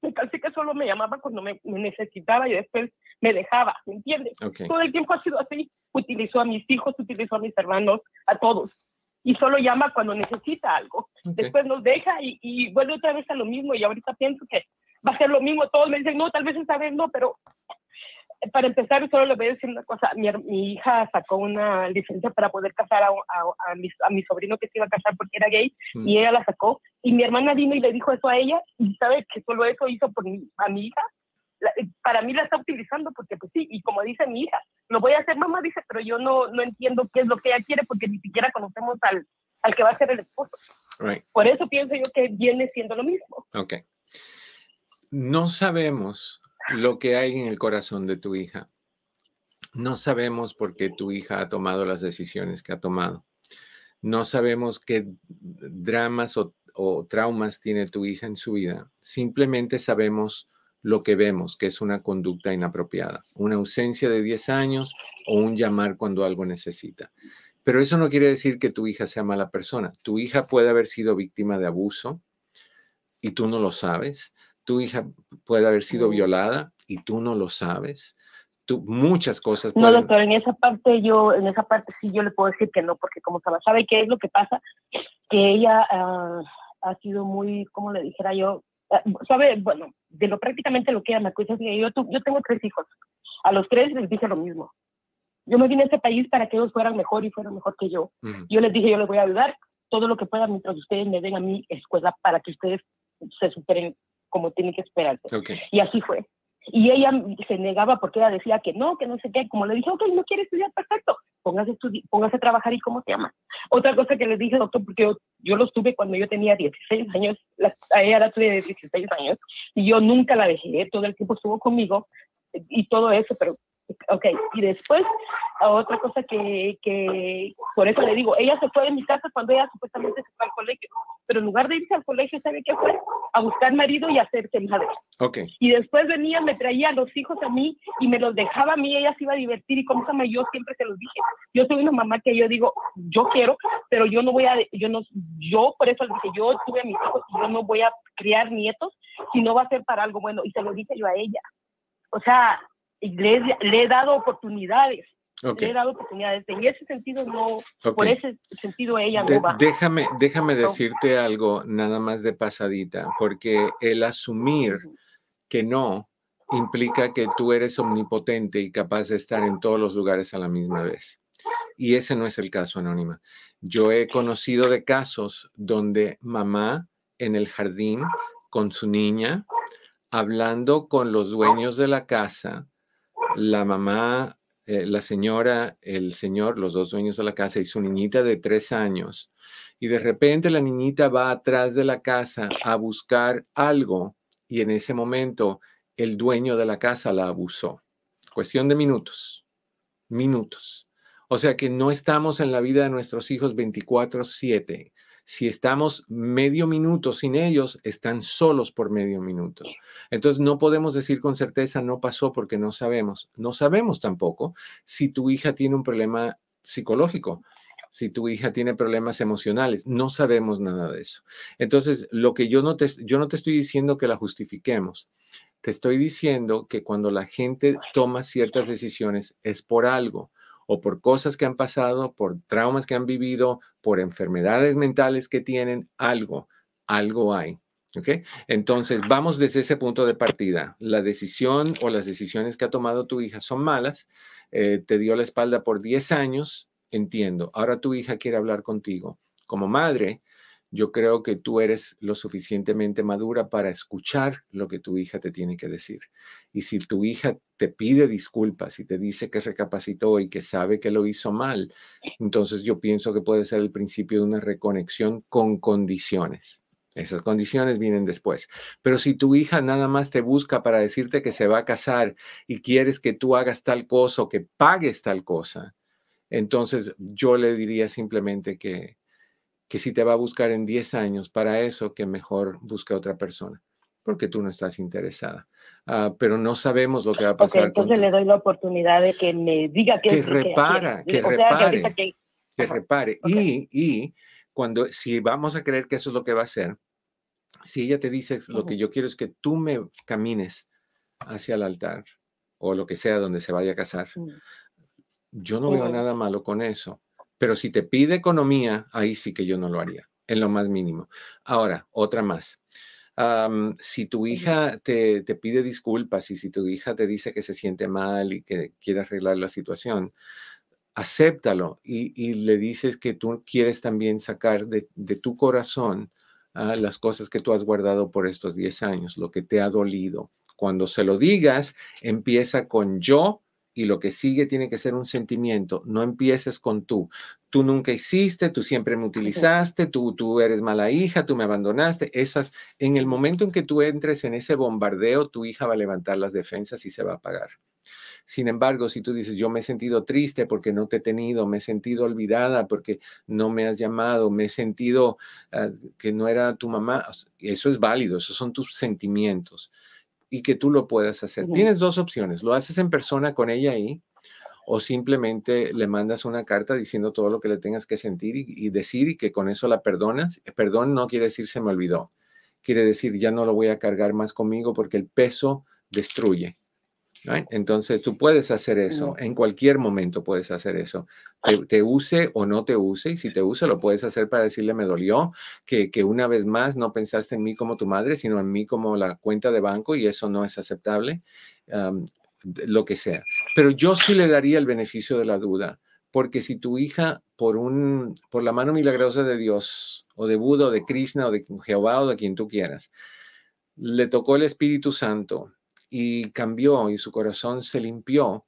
me cansé que solo me llamaba cuando me, necesitaba y después me dejaba, ¿me entiendes? Todo el tiempo ha sido así. Utilizó a mis hijos, utilizó a mis hermanos, a todos. Y solo llama cuando necesita algo. Después nos deja y, vuelve otra vez a lo mismo. Y ahorita pienso que va a ser lo mismo. Todos me dicen, no, tal vez esta vez no, pero para empezar, solo le voy a decir una cosa. Mi, mi hija sacó una licencia para poder casar a, a, mi, a, mi, sobrino que se iba a casar porque era gay mm. y ella la sacó. Y mi hermana vino y le dijo eso a ella y sabe que solo eso hizo por mi, a mi hija. para mí la está utilizando porque pues sí, y como dice mi hija, lo voy a hacer mamá, dice, pero yo no, no entiendo qué es lo que ella quiere porque ni siquiera conocemos al, al que va a ser el esposo. Por eso pienso yo que viene siendo lo mismo. Ok. No sabemos lo que hay en el corazón de tu hija. No sabemos por qué tu hija ha tomado las decisiones que ha tomado. No sabemos qué dramas o, traumas tiene tu hija en su vida. Simplemente sabemos lo que vemos, que es una conducta inapropiada, una ausencia de 10 años o un llamar cuando algo necesita. Pero eso no quiere decir que tu hija sea mala persona. Tu hija puede haber sido víctima de abuso y tú no lo sabes tu hija puede haber sido violada y tú no lo sabes. Tú, muchas cosas. No, doctor, en esa parte yo, en esa parte sí yo le puedo decir que no, porque como sabe, ¿sabe qué es lo que pasa? Que ella ah, ha sido muy, como le dijera yo, ah, sabe, bueno, de lo prácticamente lo que ella me acusa es que yo, yo tengo tres hijos. A los tres les dije lo mismo. Yo me vine a este país para que ellos fueran mejor y fueran mejor que yo. Yo les dije, yo les voy a ayudar todo lo que pueda mientras ustedes me den a mi escuela para que ustedes se superen como tiene que esperarse. Y así fue. Y ella se negaba porque ella decía que no, que no sé qué. Como le dije, ok, no quiere estudiar, perfecto. Póngase, póngase a trabajar y cómo se llama. Otra cosa que le dije, doctor, porque yo, yo los tuve cuando yo tenía 16 años, a ella la tuve de 16 años, y yo nunca la dejé, todo el tiempo estuvo conmigo y todo eso, pero Ok, y después, otra cosa que, que, por eso le digo, ella se fue de mi casa cuando ella supuestamente se fue al colegio, pero en lugar de irse al colegio, ¿sabe qué fue? A buscar marido y hacerse madre. Ok. Y después venía, me traía a los hijos a mí y me los dejaba a mí, ella se iba a divertir y como se llama, yo siempre se los dije, yo soy una mamá que yo digo, yo quiero, pero yo no voy a, yo no, yo por eso le dije, yo tuve a mis hijos y yo no voy a criar nietos si no va a ser para algo bueno, y se lo dije yo a ella. O sea, le, le he dado oportunidades. Le he dado oportunidades. En ese sentido, no, por ese sentido ella no va. Déjame, déjame decirte algo nada más de pasadita, porque el asumir que no implica que tú eres omnipotente y capaz de estar en todos los lugares a la misma vez. Y ese no es el caso, Anónima. Yo he conocido de casos donde mamá en el jardín con su niña, hablando con los dueños de la casa, la mamá, eh, la señora, el señor, los dos dueños de la casa y su niñita de tres años. Y de repente la niñita va atrás de la casa a buscar algo y en ese momento el dueño de la casa la abusó. Cuestión de minutos, minutos. O sea que no estamos en la vida de nuestros hijos 24/7. Si estamos medio minuto sin ellos, están solos por medio minuto. Entonces no podemos decir con certeza no pasó porque no sabemos. No sabemos tampoco si tu hija tiene un problema psicológico, si tu hija tiene problemas emocionales. No sabemos nada de eso. Entonces, lo que yo no te, yo no te estoy diciendo que la justifiquemos. Te estoy diciendo que cuando la gente toma ciertas decisiones es por algo o por cosas que han pasado, por traumas que han vivido, por enfermedades mentales que tienen, algo, algo hay. ¿Ok? Entonces, vamos desde ese punto de partida. La decisión o las decisiones que ha tomado tu hija son malas. Eh, te dio la espalda por 10 años, entiendo. Ahora tu hija quiere hablar contigo. Como madre, yo creo que tú eres lo suficientemente madura para escuchar lo que tu hija te tiene que decir. Y si tu hija te pide disculpas y te dice que recapacitó y que sabe que lo hizo mal, entonces yo pienso que puede ser el principio de una reconexión con condiciones. Esas condiciones vienen después. Pero si tu hija nada más te busca para decirte que se va a casar y quieres que tú hagas tal cosa o que pagues tal cosa, entonces yo le diría simplemente que, que si te va a buscar en 10 años para eso, que mejor busque a otra persona, porque tú no estás interesada. Ah, pero no sabemos lo que va a pasar. entonces le doy la oportunidad de que me diga que, repara, que, repare, que, repare. Y, y cuando, si vamos a creer que eso es lo que va a hacer, si ella te dice lo que yo quiero es que tú me camines hacia el altar o lo que sea donde se vaya a casar, mm. yo no veo nada malo con eso. Pero si te pide economía, ahí sí que yo no lo haría, en lo más mínimo. Ahora, otra más. si tu hija te, pide disculpas y si tu hija te dice que se siente mal y que quiere arreglar la situación, acéptalo y, le dices que tú quieres también sacar de, tu corazón ah, las cosas que tú has guardado por estos 10 años, lo que te ha dolido. Cuando se lo digas, empieza con yo y lo que sigue tiene que ser un sentimiento. No empieces con tú. Tú nunca hiciste, tú siempre me utilizaste, tú, tú eres mala hija, tú me abandonaste. Esas, en el momento en que tú entres en ese bombardeo, tu hija va a levantar las defensas y se va a apagar. Sin embargo, si tú dices, yo me he sentido triste porque no te he tenido, me he sentido olvidada porque no me has llamado, me he sentido ah, que no era tu mamá, eso es válido, esos son tus sentimientos y que tú lo puedas hacer. Tienes dos opciones, lo haces en persona con ella ahí o simplemente le mandas una carta diciendo todo lo que le tengas que sentir y, decir y que con eso la perdonas. Perdón no quiere decir se me olvidó, quiere decir ya no lo voy a cargar más conmigo porque el peso destruye. Entonces tú puedes hacer eso, en cualquier momento puedes hacer eso. Te, use o no te use, y si te use lo puedes hacer para decirle me dolió, que, que, una vez más no pensaste en mí como tu madre, sino en mí como la cuenta de banco y eso no es aceptable, lo que sea. Pero yo sí le daría el beneficio de la duda, porque si tu hija por, un, por la mano milagrosa de Dios o de Buda o de Krishna o de Jehová o de quien tú quieras, le tocó el Espíritu Santo y cambió y su corazón se limpió,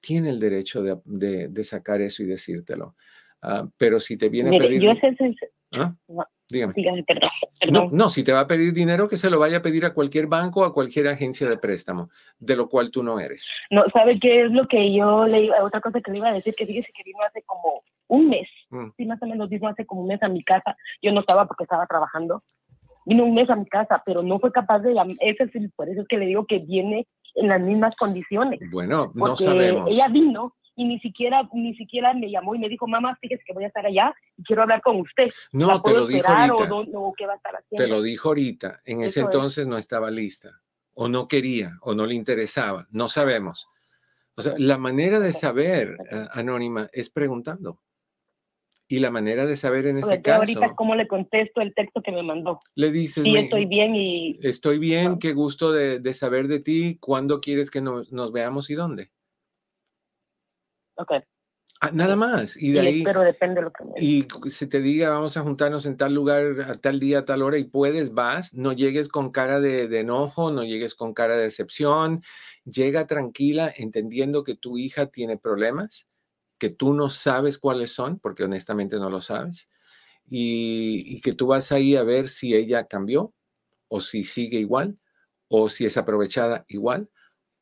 tiene el derecho de, de, sacar eso y decírtelo. Ah, pero si te viene a pedir... Yo ¿Ah? Dígame. No, no, si te va a pedir dinero, que se lo vaya a pedir a cualquier banco o a cualquier agencia de préstamo, de lo cual tú no eres. No, ¿sabe qué es lo que yo le iba, otra cosa que le iba a decir? Que fíjese que vino hace como un mes, mm. sí, más o menos vino hace como un mes a mi casa. Yo no estaba porque estaba trabajando vino un mes a mi casa, pero no fue capaz de ese por eso es que le digo que viene en las mismas condiciones. Bueno, no sabemos. Ella vino y ni siquiera ni siquiera me llamó y me dijo, mamá, fíjese que voy a estar allá y quiero hablar con usted. No, te lo dijo ahorita. Te lo dijo ahorita. En ese entonces no estaba lista, o no quería, o no le interesaba. No sabemos. O sea, la manera de saber, Anónima, es preguntando. Y la manera de saber en este caso. Ahorita, ¿cómo le contesto el texto que me mandó? Le dices. Sí, estoy bien y. Estoy bien, qué gusto de, saber de ti. ¿Cuándo quieres que nos, veamos y dónde? Ok. Ah, nada más. Y de ahí. Pero depende de lo que me Y si te diga, vamos a juntarnos en tal lugar, a tal día, a tal hora, y puedes, vas. No llegues con cara de, de enojo, no llegues con cara de decepción. Llega tranquila, entendiendo que tu hija tiene problemas que tú no sabes cuáles son, porque honestamente no lo sabes, y, que tú vas ahí a ver si ella cambió, o si sigue igual, o si es aprovechada igual,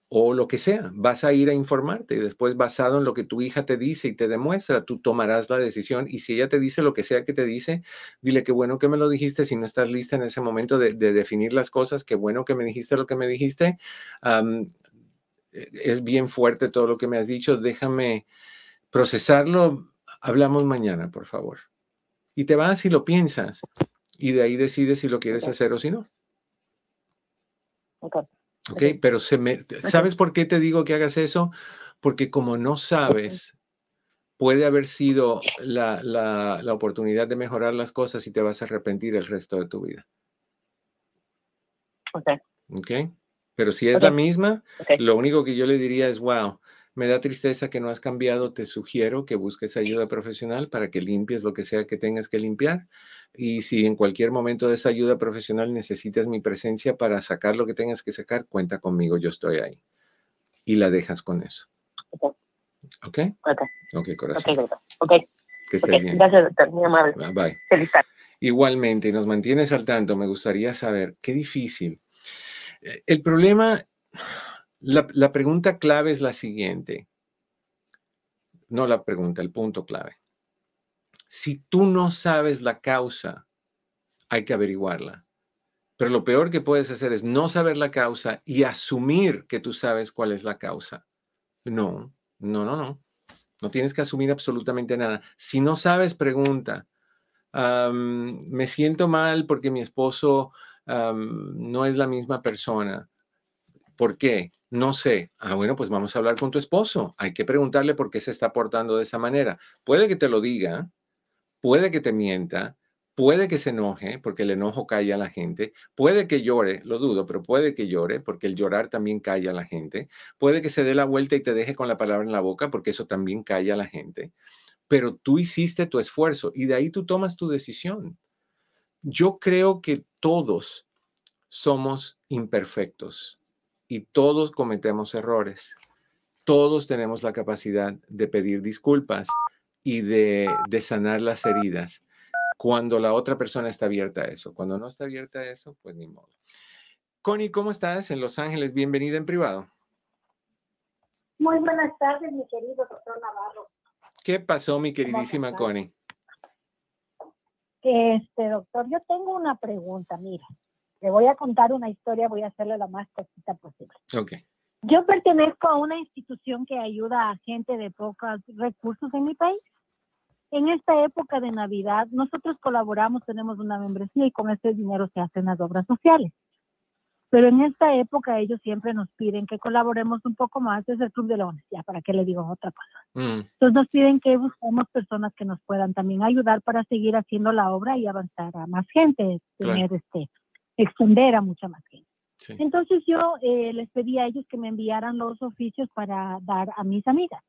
o lo que sea. Vas a ir a informarte y después basado en lo que tu hija te dice y te demuestra, tú tomarás la decisión y si ella te dice lo que sea que te dice, dile que bueno que me lo dijiste, si no estás lista en ese momento de, definir las cosas, qué bueno que me dijiste lo que me dijiste. E, es bien fuerte todo lo que me has dicho, déjame procesarlo, hablamos mañana, por favor. Y te vas y lo piensas. Y de ahí decides si lo quieres hacer o si no. Ok. Ok, pero se me, ¿sabes por qué te digo que hagas eso? Porque como no sabes, puede haber sido la, la, oportunidad de mejorar las cosas y te vas a arrepentir el resto de tu vida. Ok. Ok. Pero si es la misma, lo único que yo le diría es, wow, me da tristeza que no has cambiado. Te sugiero que busques ayuda profesional para que limpies lo que sea que tengas que limpiar. Y si en cualquier momento de esa ayuda profesional necesitas mi presencia para sacar lo que tengas que sacar, cuenta conmigo, yo estoy ahí. Y la dejas con eso. ¿Ok? Ok, okay. okay corazón. Ok, okay. Que estés bien. Gracias, doctor. Muy amable. Bye. Feliz tarde. Igualmente, nos mantienes al tanto. Me gustaría saber, qué difícil. Eh, el problema, la, la pregunta clave es la siguiente. No la pregunta, el punto clave. Si tú no sabes la causa, hay que averiguarla. Pero lo peor que puedes hacer es no saber la causa y asumir que tú sabes cuál es la causa. No, no, no, no. No tienes que asumir absolutamente nada. Si no sabes, pregunta. me siento mal porque mi esposo no es la misma persona. ¿Por qué? No sé. Ah, bueno, pues vamos a hablar con tu esposo. Hay que preguntarle por qué se está portando de esa manera. Puede que te lo diga, puede que te mienta, Puede que se enoje porque el enojo calla a la gente. Puede que llore, lo dudo, pero puede que llore porque el llorar también calla a la gente. Puede que se dé la vuelta y te deje con la palabra en la boca porque eso también calla a la gente. Pero tú hiciste tu esfuerzo y de ahí tú tomas tu decisión. Yo creo que todos somos imperfectos y todos cometemos errores. Todos tenemos la capacidad de pedir disculpas y de, de sanar las heridas cuando la otra persona está abierta a eso. Cuando no está abierta a eso, pues ni modo. Connie, ¿cómo estás en Los Ángeles? Bienvenida en privado. Muy buenas tardes, mi querido doctor Navarro. ¿Qué pasó, mi queridísima Connie? Este, doctor, yo tengo una pregunta, mira. Le voy a contar una historia, voy a hacerle la más cortita posible. Ok. Yo pertenezco a una institución que ayuda a gente de pocos recursos en mi país en esta época de Navidad, nosotros colaboramos, tenemos una membresía y con este dinero se hacen las obras sociales. Pero en esta época ellos siempre nos piden que colaboremos un poco más, es el Club de Leones, ya para qué le digo otra cosa. Mm. Entonces nos piden que busquemos personas que nos puedan también ayudar para seguir haciendo la obra y avanzar a más gente, tener este, extender a mucha más gente. Entonces yo eh, les pedí a ellos que me enviaran los oficios para dar a mis amigas.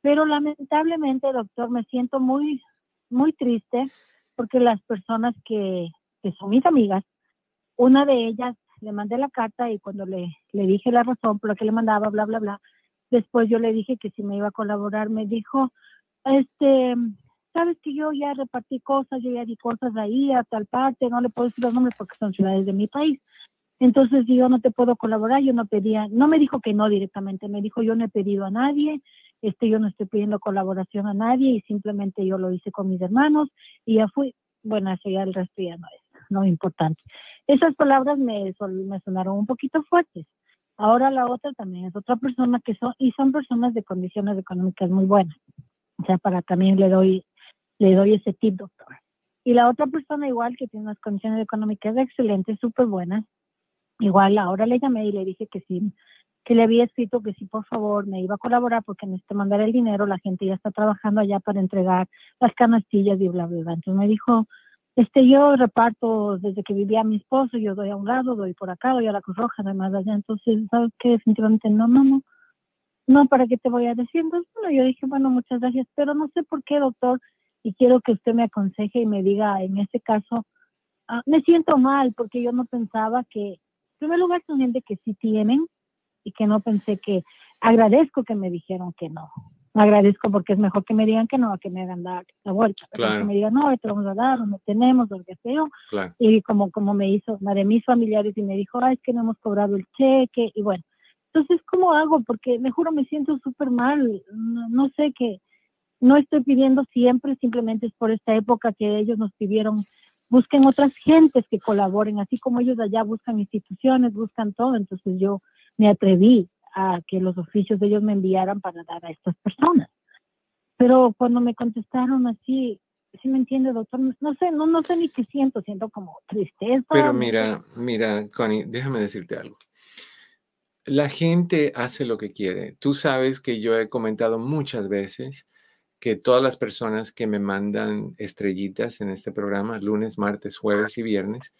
Pero lamentablemente, doctor, me siento muy, muy triste porque las personas que, que son mis amigas, una de ellas le mandé la carta y cuando le, le dije la razón por la que le mandaba, bla, bla, bla, después yo le dije que si me iba a colaborar, me dijo, este, sabes que yo ya repartí cosas, yo ya di cosas ahí a tal parte, no le puedo decir los nombres porque son ciudades de mi país. Entonces yo no te puedo colaborar, yo no pedía, no me dijo que no directamente, me dijo yo no he pedido a nadie, este, yo no estoy pidiendo colaboración a nadie y simplemente yo lo hice con mis hermanos y ya fui, bueno, eso ya el resto ya no es, no importante. Esas palabras me, me sonaron un poquito fuertes. Ahora la otra también es otra persona que son, y son personas de condiciones económicas muy buenas. O sea, para también le doy, le doy ese tip, doctor. Y la otra persona igual que tiene unas condiciones económicas excelentes, súper buenas. Igual ahora le llamé y le dije que sí, que le había escrito que si por favor me iba a colaborar porque necesito mandar el dinero, la gente ya está trabajando allá para entregar las canastillas y bla, bla, bla. Entonces me dijo, este, yo reparto desde que vivía mi esposo, yo doy a un lado, doy por acá, doy a la Cruz Roja, además allá. Entonces, ¿sabes qué? Definitivamente no, no, no. No, ¿para qué te voy a decir? Entonces, bueno, yo dije, bueno, muchas gracias, pero no sé por qué, doctor, y quiero que usted me aconseje y me diga, en este caso, ah, me siento mal porque yo no pensaba que, en primer lugar, son gente que sí tienen, y que no pensé que agradezco que me dijeron que no. Agradezco porque es mejor que me digan que no a que me hagan dar la vuelta. Que me digan, no, te vamos a dar, no tenemos, lo que sea. Y como, como me hizo una de mis familiares y me dijo, ay, es que no hemos cobrado el cheque. Y bueno, entonces, ¿cómo hago? Porque me juro, me siento súper mal. No, no sé qué. No estoy pidiendo siempre, simplemente es por esta época que ellos nos pidieron busquen otras gentes que colaboren, así como ellos allá buscan instituciones, buscan todo. Entonces yo me atreví a que los oficios de ellos me enviaran para dar a estas personas. Pero cuando me contestaron así, ¿sí me entiende, doctor? No sé, no, no sé ni qué siento, siento como tristeza. Pero mira, mira, Connie, déjame decirte algo. La gente hace lo que quiere. Tú sabes que yo he comentado muchas veces que todas las personas que me mandan estrellitas en este programa, lunes, martes, jueves y viernes,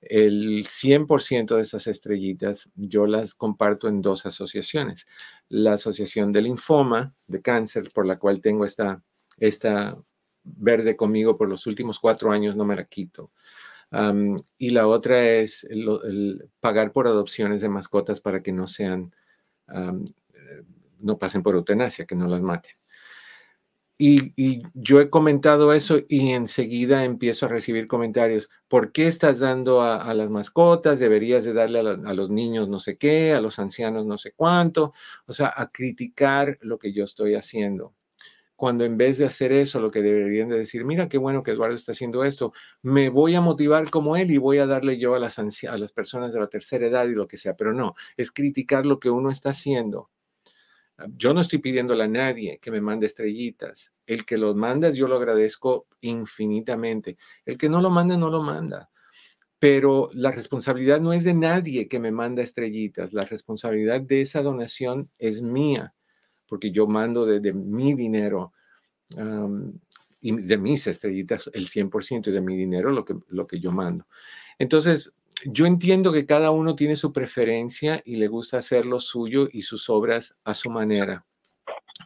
el 100% de esas estrellitas yo las comparto en dos asociaciones. La Asociación del Linfoma de Cáncer, por la cual tengo esta, esta verde conmigo por los últimos cuatro años, no me la quito. y la otra es pagar por adopciones de mascotas para que no sean, eh, no pasen por eutanasia, que no las maten. Y, yo he comentado eso y enseguida empiezo a recibir comentarios. ¿Por qué estás dando a, las mascotas? Deberías de darle a, los niños no sé qué, a los ancianos no sé cuánto. O sea, a criticar lo que yo estoy haciendo. Cuando en vez de hacer eso, lo que deberían de decir, mira qué bueno que Eduardo está haciendo esto, me voy a motivar como él y voy a darle yo a las, a las personas de la tercera edad y lo que sea. Pero no, es criticar lo que uno está haciendo yo no estoy pidiéndole a nadie que me mande estrellitas. El que los manda, yo lo agradezco infinitamente. El que no lo manda, no lo manda. Pero la responsabilidad no es de nadie que me manda estrellitas. La responsabilidad de esa donación es mía, porque yo mando de, mi dinero y de mis estrellitas el 100% de mi dinero, lo que yo mando. Entonces, yo entiendo que cada uno tiene su preferencia y le gusta hacer lo suyo y sus obras a su manera.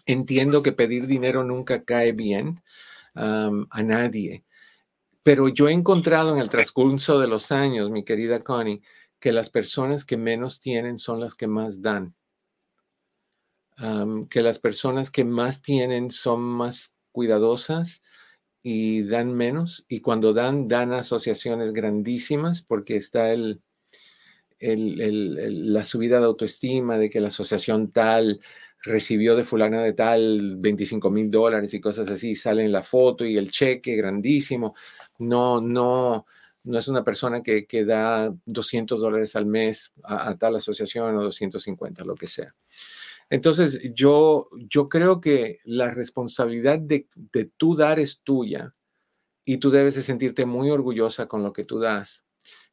Entiendo que pedir dinero nunca cae bien a nadie, pero yo he encontrado en el transcurso de los años, mi querida Connie, que las personas que menos tienen son las que más dan. que las personas que más tienen son más cuidadosas, y dan menos. Y cuando dan, dan asociaciones grandísimas porque está el, la subida de autoestima de que la asociación tal recibió de fulana de tal 25 mil dólares y cosas así, sale en la foto y el cheque grandísimo. No, no, no es una persona que, que da 200 dólares al mes a, a, tal asociación o 250, lo que sea. Entonces, yo, yo creo que la responsabilidad de, de tú dar es tuya y tú debes de sentirte muy orgullosa con lo que tú das.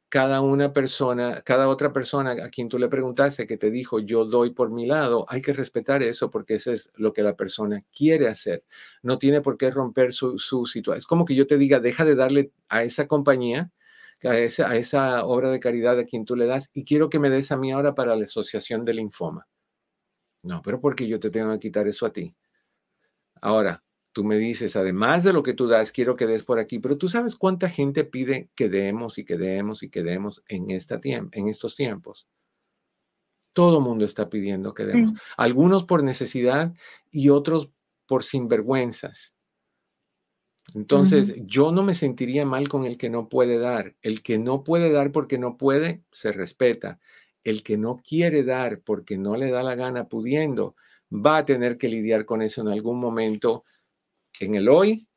Cada una persona, cada otra persona a quien tú le preguntaste que te dijo yo doy por mi lado, hay que respetar eso porque eso es lo que la persona quiere hacer. No tiene por qué romper su, su situación. Es como que yo te diga, deja de darle a esa compañía, a esa, a esa obra de caridad a quien tú le das y quiero que me des a mí ahora para la Asociación del Linfoma. No, pero porque yo te tengo que quitar eso a ti. Ahora, tú me dices, además de lo que tú das, quiero que des por aquí, pero tú sabes cuánta gente pide que demos y que demos y que demos en, esta en estos tiempos. Todo mundo está pidiendo que demos. Algunos por necesidad y otros por sinvergüenzas. Entonces, yo no me sentiría mal con el que no puede dar. El que no puede dar porque no puede, se respeta el que no quiere dar porque no le da la gana pudiendo, va a tener que lidiar con eso en algún momento, en el hoy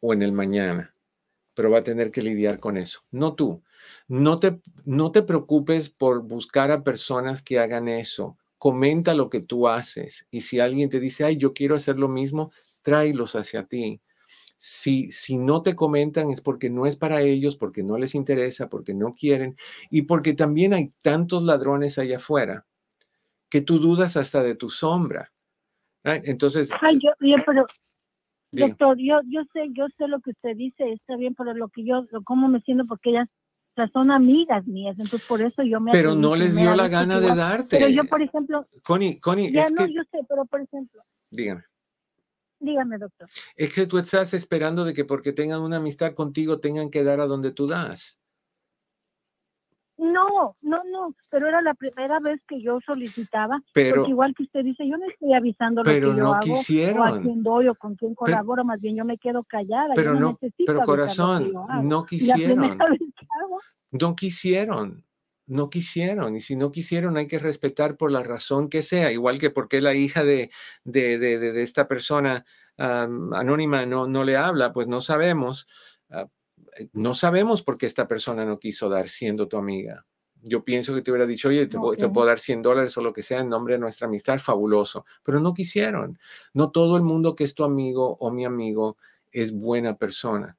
o en el mañana, pero va a tener que lidiar con eso, no tú. No te, no te preocupes por buscar a personas que hagan eso. Comenta lo que tú haces y si alguien te dice, ay, yo quiero hacer lo mismo, tráelos hacia ti. Si, si no te comentan es porque no es para ellos, porque no les interesa, porque no quieren y porque también hay tantos ladrones allá afuera que tú dudas hasta de tu sombra. Entonces... Ay, yo, pero, doctor, yo, yo sé, yo sé lo que usted dice, está bien, pero lo que yo, cómo me siento, porque ellas son amigas mías, entonces por eso yo me... Pero no les dio la gana de darte. Pero yo, por ejemplo... Connie, Connie, ya no, yo sé, pero por ejemplo... Dígame. Dígame, doctor. Es que tú estás esperando de que porque tengan una amistad contigo tengan que dar a donde tú das. No, no, no, pero era la primera vez que yo solicitaba. Pero igual que usted dice, yo no estoy avisando lo que yo no hago, quisieron. o a quién doy o con quién colaboro, más bien yo me quedo callada. Pero no, pero corazón, no quisieron. No quisieron no quisieron. Y si no quisieron, hay que respetar por la razón que sea. Igual que porque la hija de, de, de, de esta persona anónima no, no le habla, pues no sabemos. Ah, eh, no sabemos por qué esta persona no quiso dar siendo tu amiga. Yo pienso que te hubiera dicho, oye, te, te, puedo dar 100 dólares o lo que sea en nombre de nuestra amistad, fabuloso. Pero no quisieron. No todo el mundo que es tu amigo o mi amigo es buena persona.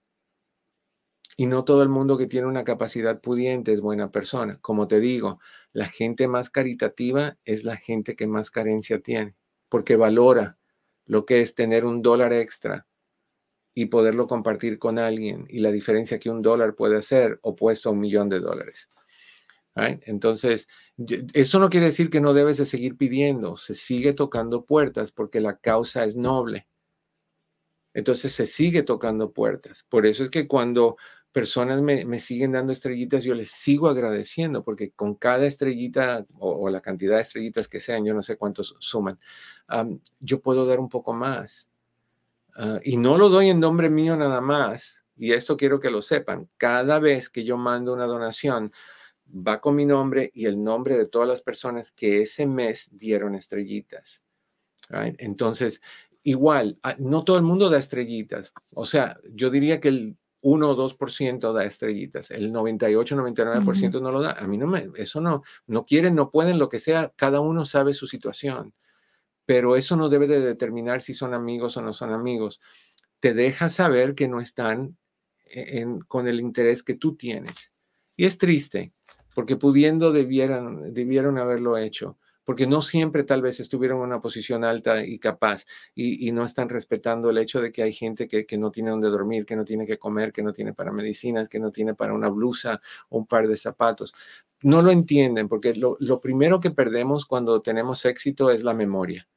Y no todo el mundo que tiene una capacidad pudiente es buena persona. Como te digo, la gente más caritativa es la gente que más carencia tiene, porque valora lo que es tener un dólar extra y poderlo compartir con alguien y la diferencia que un dólar puede hacer opuesto a un millón de dólares. Entonces, eso no quiere decir que no debes de seguir pidiendo, se sigue tocando puertas porque la causa es noble. Entonces se sigue tocando puertas. Por eso es que cuando personas me, siguen dando estrellitas, yo les sigo agradeciendo porque con cada estrellita o, la cantidad de estrellitas que sean, yo no sé cuántos suman, yo puedo dar un poco más. Ah, y no lo doy en nombre mío nada más, y esto quiero que lo sepan, cada vez que yo mando una donación, va con mi nombre y el nombre de todas las personas que ese mes dieron estrellitas. Entonces, igual, ah, no todo el mundo da estrellitas. O sea, yo diría que el 1 o 2% da estrellitas, el 98, 99% no lo da. A mí no me, eso no, no quieren, no pueden, lo que sea, cada uno sabe su situación. Pero eso no debe de determinar si son amigos o no son amigos. Te deja saber que no están e, con el interés que tú tienes. Y es triste, porque pudiendo debieran, debieron haberlo hecho porque no siempre tal vez estuvieron en una posición alta y capaz y, no están respetando el hecho de que hay gente que, no tiene donde dormir, que no tiene que comer, que no tiene para medicinas, que no tiene para una blusa o un par de zapatos. No lo entienden porque lo, primero que perdemos cuando tenemos éxito es la memoria.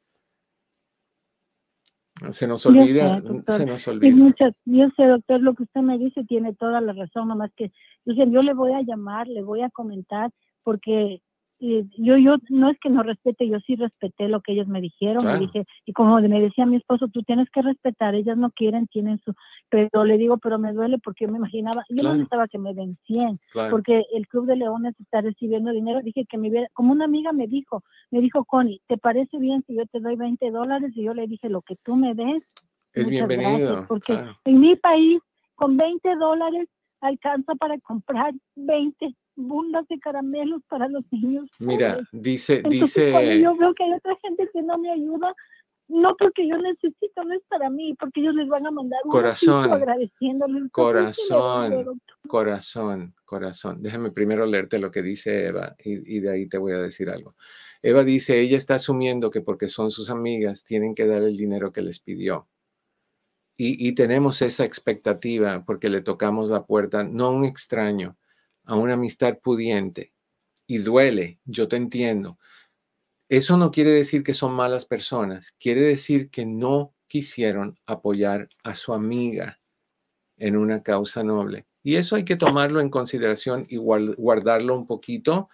Se nos olvida, se nos olvida. yo sé, doctor, lo que usted me dice tiene toda la razón, nomás que yo le voy a llamar, le voy a comentar, porque yo, yo, no es que no respete, yo sí respeté lo que ellos me dijeron, me dije, y como me decía mi esposo, tú tienes que respetar, ellas no quieren, tienen su, pero le digo, pero me duele porque yo me imaginaba, yo no necesitaba que me den 100, porque el Club de Leones está recibiendo dinero, dije que me viera, como una amiga me dijo, me dijo, Connie, ¿te parece bien si yo te doy 20 dólares? Y yo le dije, lo que tú me des, es bienvenido. porque en mi país, con 20 dólares, alcanza para comprar 20 bundas de caramelos para los niños. Mira, dice, dice. yo veo que hay otra gente que no me ayuda, no porque yo necesito, no es para mí, porque ellos les van a mandar un corazón, agradeciéndoles. Corazón, corazón, corazón. Déjame primero leerte lo que dice Eva y, y de ahí te voy a decir algo. Eva dice, ella está asumiendo que porque son sus amigas tienen que dar el dinero que les pidió. Y, tenemos esa expectativa porque le tocamos la puerta, no a un extraño, a una amistad pudiente y duele, yo te entiendo. Eso no quiere decir que son malas personas, quiere decir que no quisieron apoyar a su amiga en una causa noble. Y eso hay que tomarlo en consideración y guardarlo un poquito,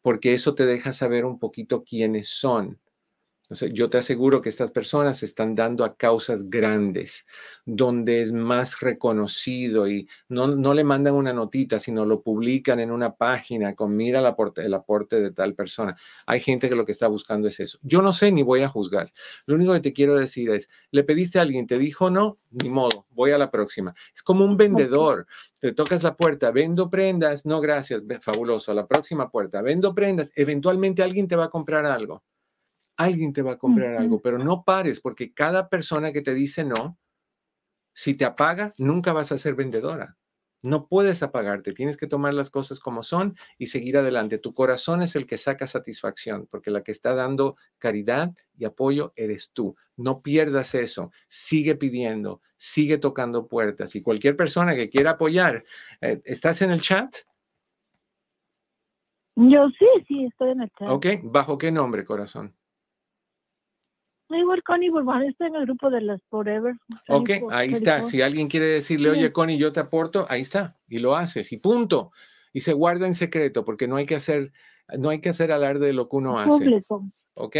porque eso te deja saber un poquito quiénes son yo te aseguro que estas personas se están dando a causas grandes, donde es más reconocido y no, no le mandan una notita, sino lo publican en una página con mira el aporte, el aporte de tal persona. Hay gente que lo que está buscando es eso. Yo no sé ni voy a juzgar. Lo único que te quiero decir es, le pediste a alguien, te dijo no, ni modo, voy a la próxima. Es como un vendedor. Te tocas la puerta, vendo prendas, no gracias, fabuloso, a la próxima puerta, vendo prendas, eventualmente alguien te va a comprar algo alguien te va a comprar algo, pero no pares porque cada persona que te dice no, si te apaga, nunca vas a ser vendedora. No puedes apagarte, tienes que tomar las cosas como son y seguir adelante. Tu corazón es el que saca satisfacción, porque la que está dando caridad y apoyo eres tú. No pierdas eso, sigue pidiendo, sigue tocando puertas. Y cualquier persona que quiera apoyar, eh, ¿estás en el chat? Yo sí, sí, estoy en el chat. Ok, ¿bajo qué nombre, corazón? Igual Connie Bourbon está en el grupo de las Forever. Ok, ahí está. Si alguien quiere decirle, oye Connie, yo te aporto, ahí está. Y lo haces y punto. Y se guarda en secreto porque no hay que hacer, no hay que hacer alarde de lo que uno hace. ¿Ok?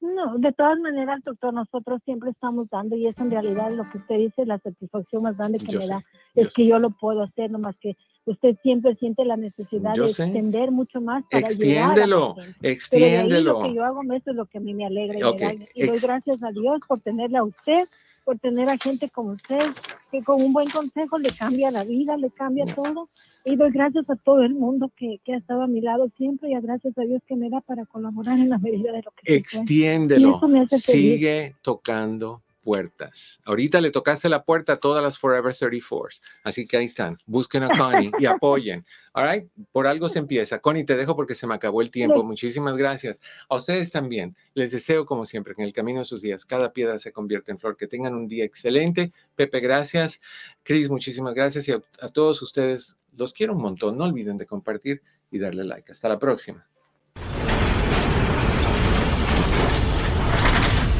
No, de todas maneras, doctor, nosotros siempre estamos dando y es en realidad lo que usted dice, la satisfacción más grande que me da es que yo lo puedo hacer, nomás que usted siempre siente la necesidad de extender mucho más para extiéndelo, ayudar a extiéndelo. lo que yo hago, eso es lo que a mí me alegra y, y doy gracias a Dios por tenerla a usted, por tener a gente como usted, que con un buen consejo le cambia la vida, le cambia todo. Y doy gracias a todo el mundo que, que, ha estado a mi lado siempre y a gracias a Dios que me da para colaborar en la medida de lo que Extiéndelo, sigue tocando puertas. Ahorita le tocaste la puerta a todas las Forever 34 así que ahí están. Busquen a Connie y apoyen. All right? Por algo se empieza. Connie, te dejo porque se me acabó el tiempo. Muchísimas gracias. A ustedes también. Les deseo, como siempre, que en el camino de sus días cada piedra se convierta en flor. Que tengan un día excelente. Pepe, gracias. Cris, muchísimas gracias. Y a todos ustedes, los quiero un montón. No olviden de compartir y darle like. Hasta la próxima.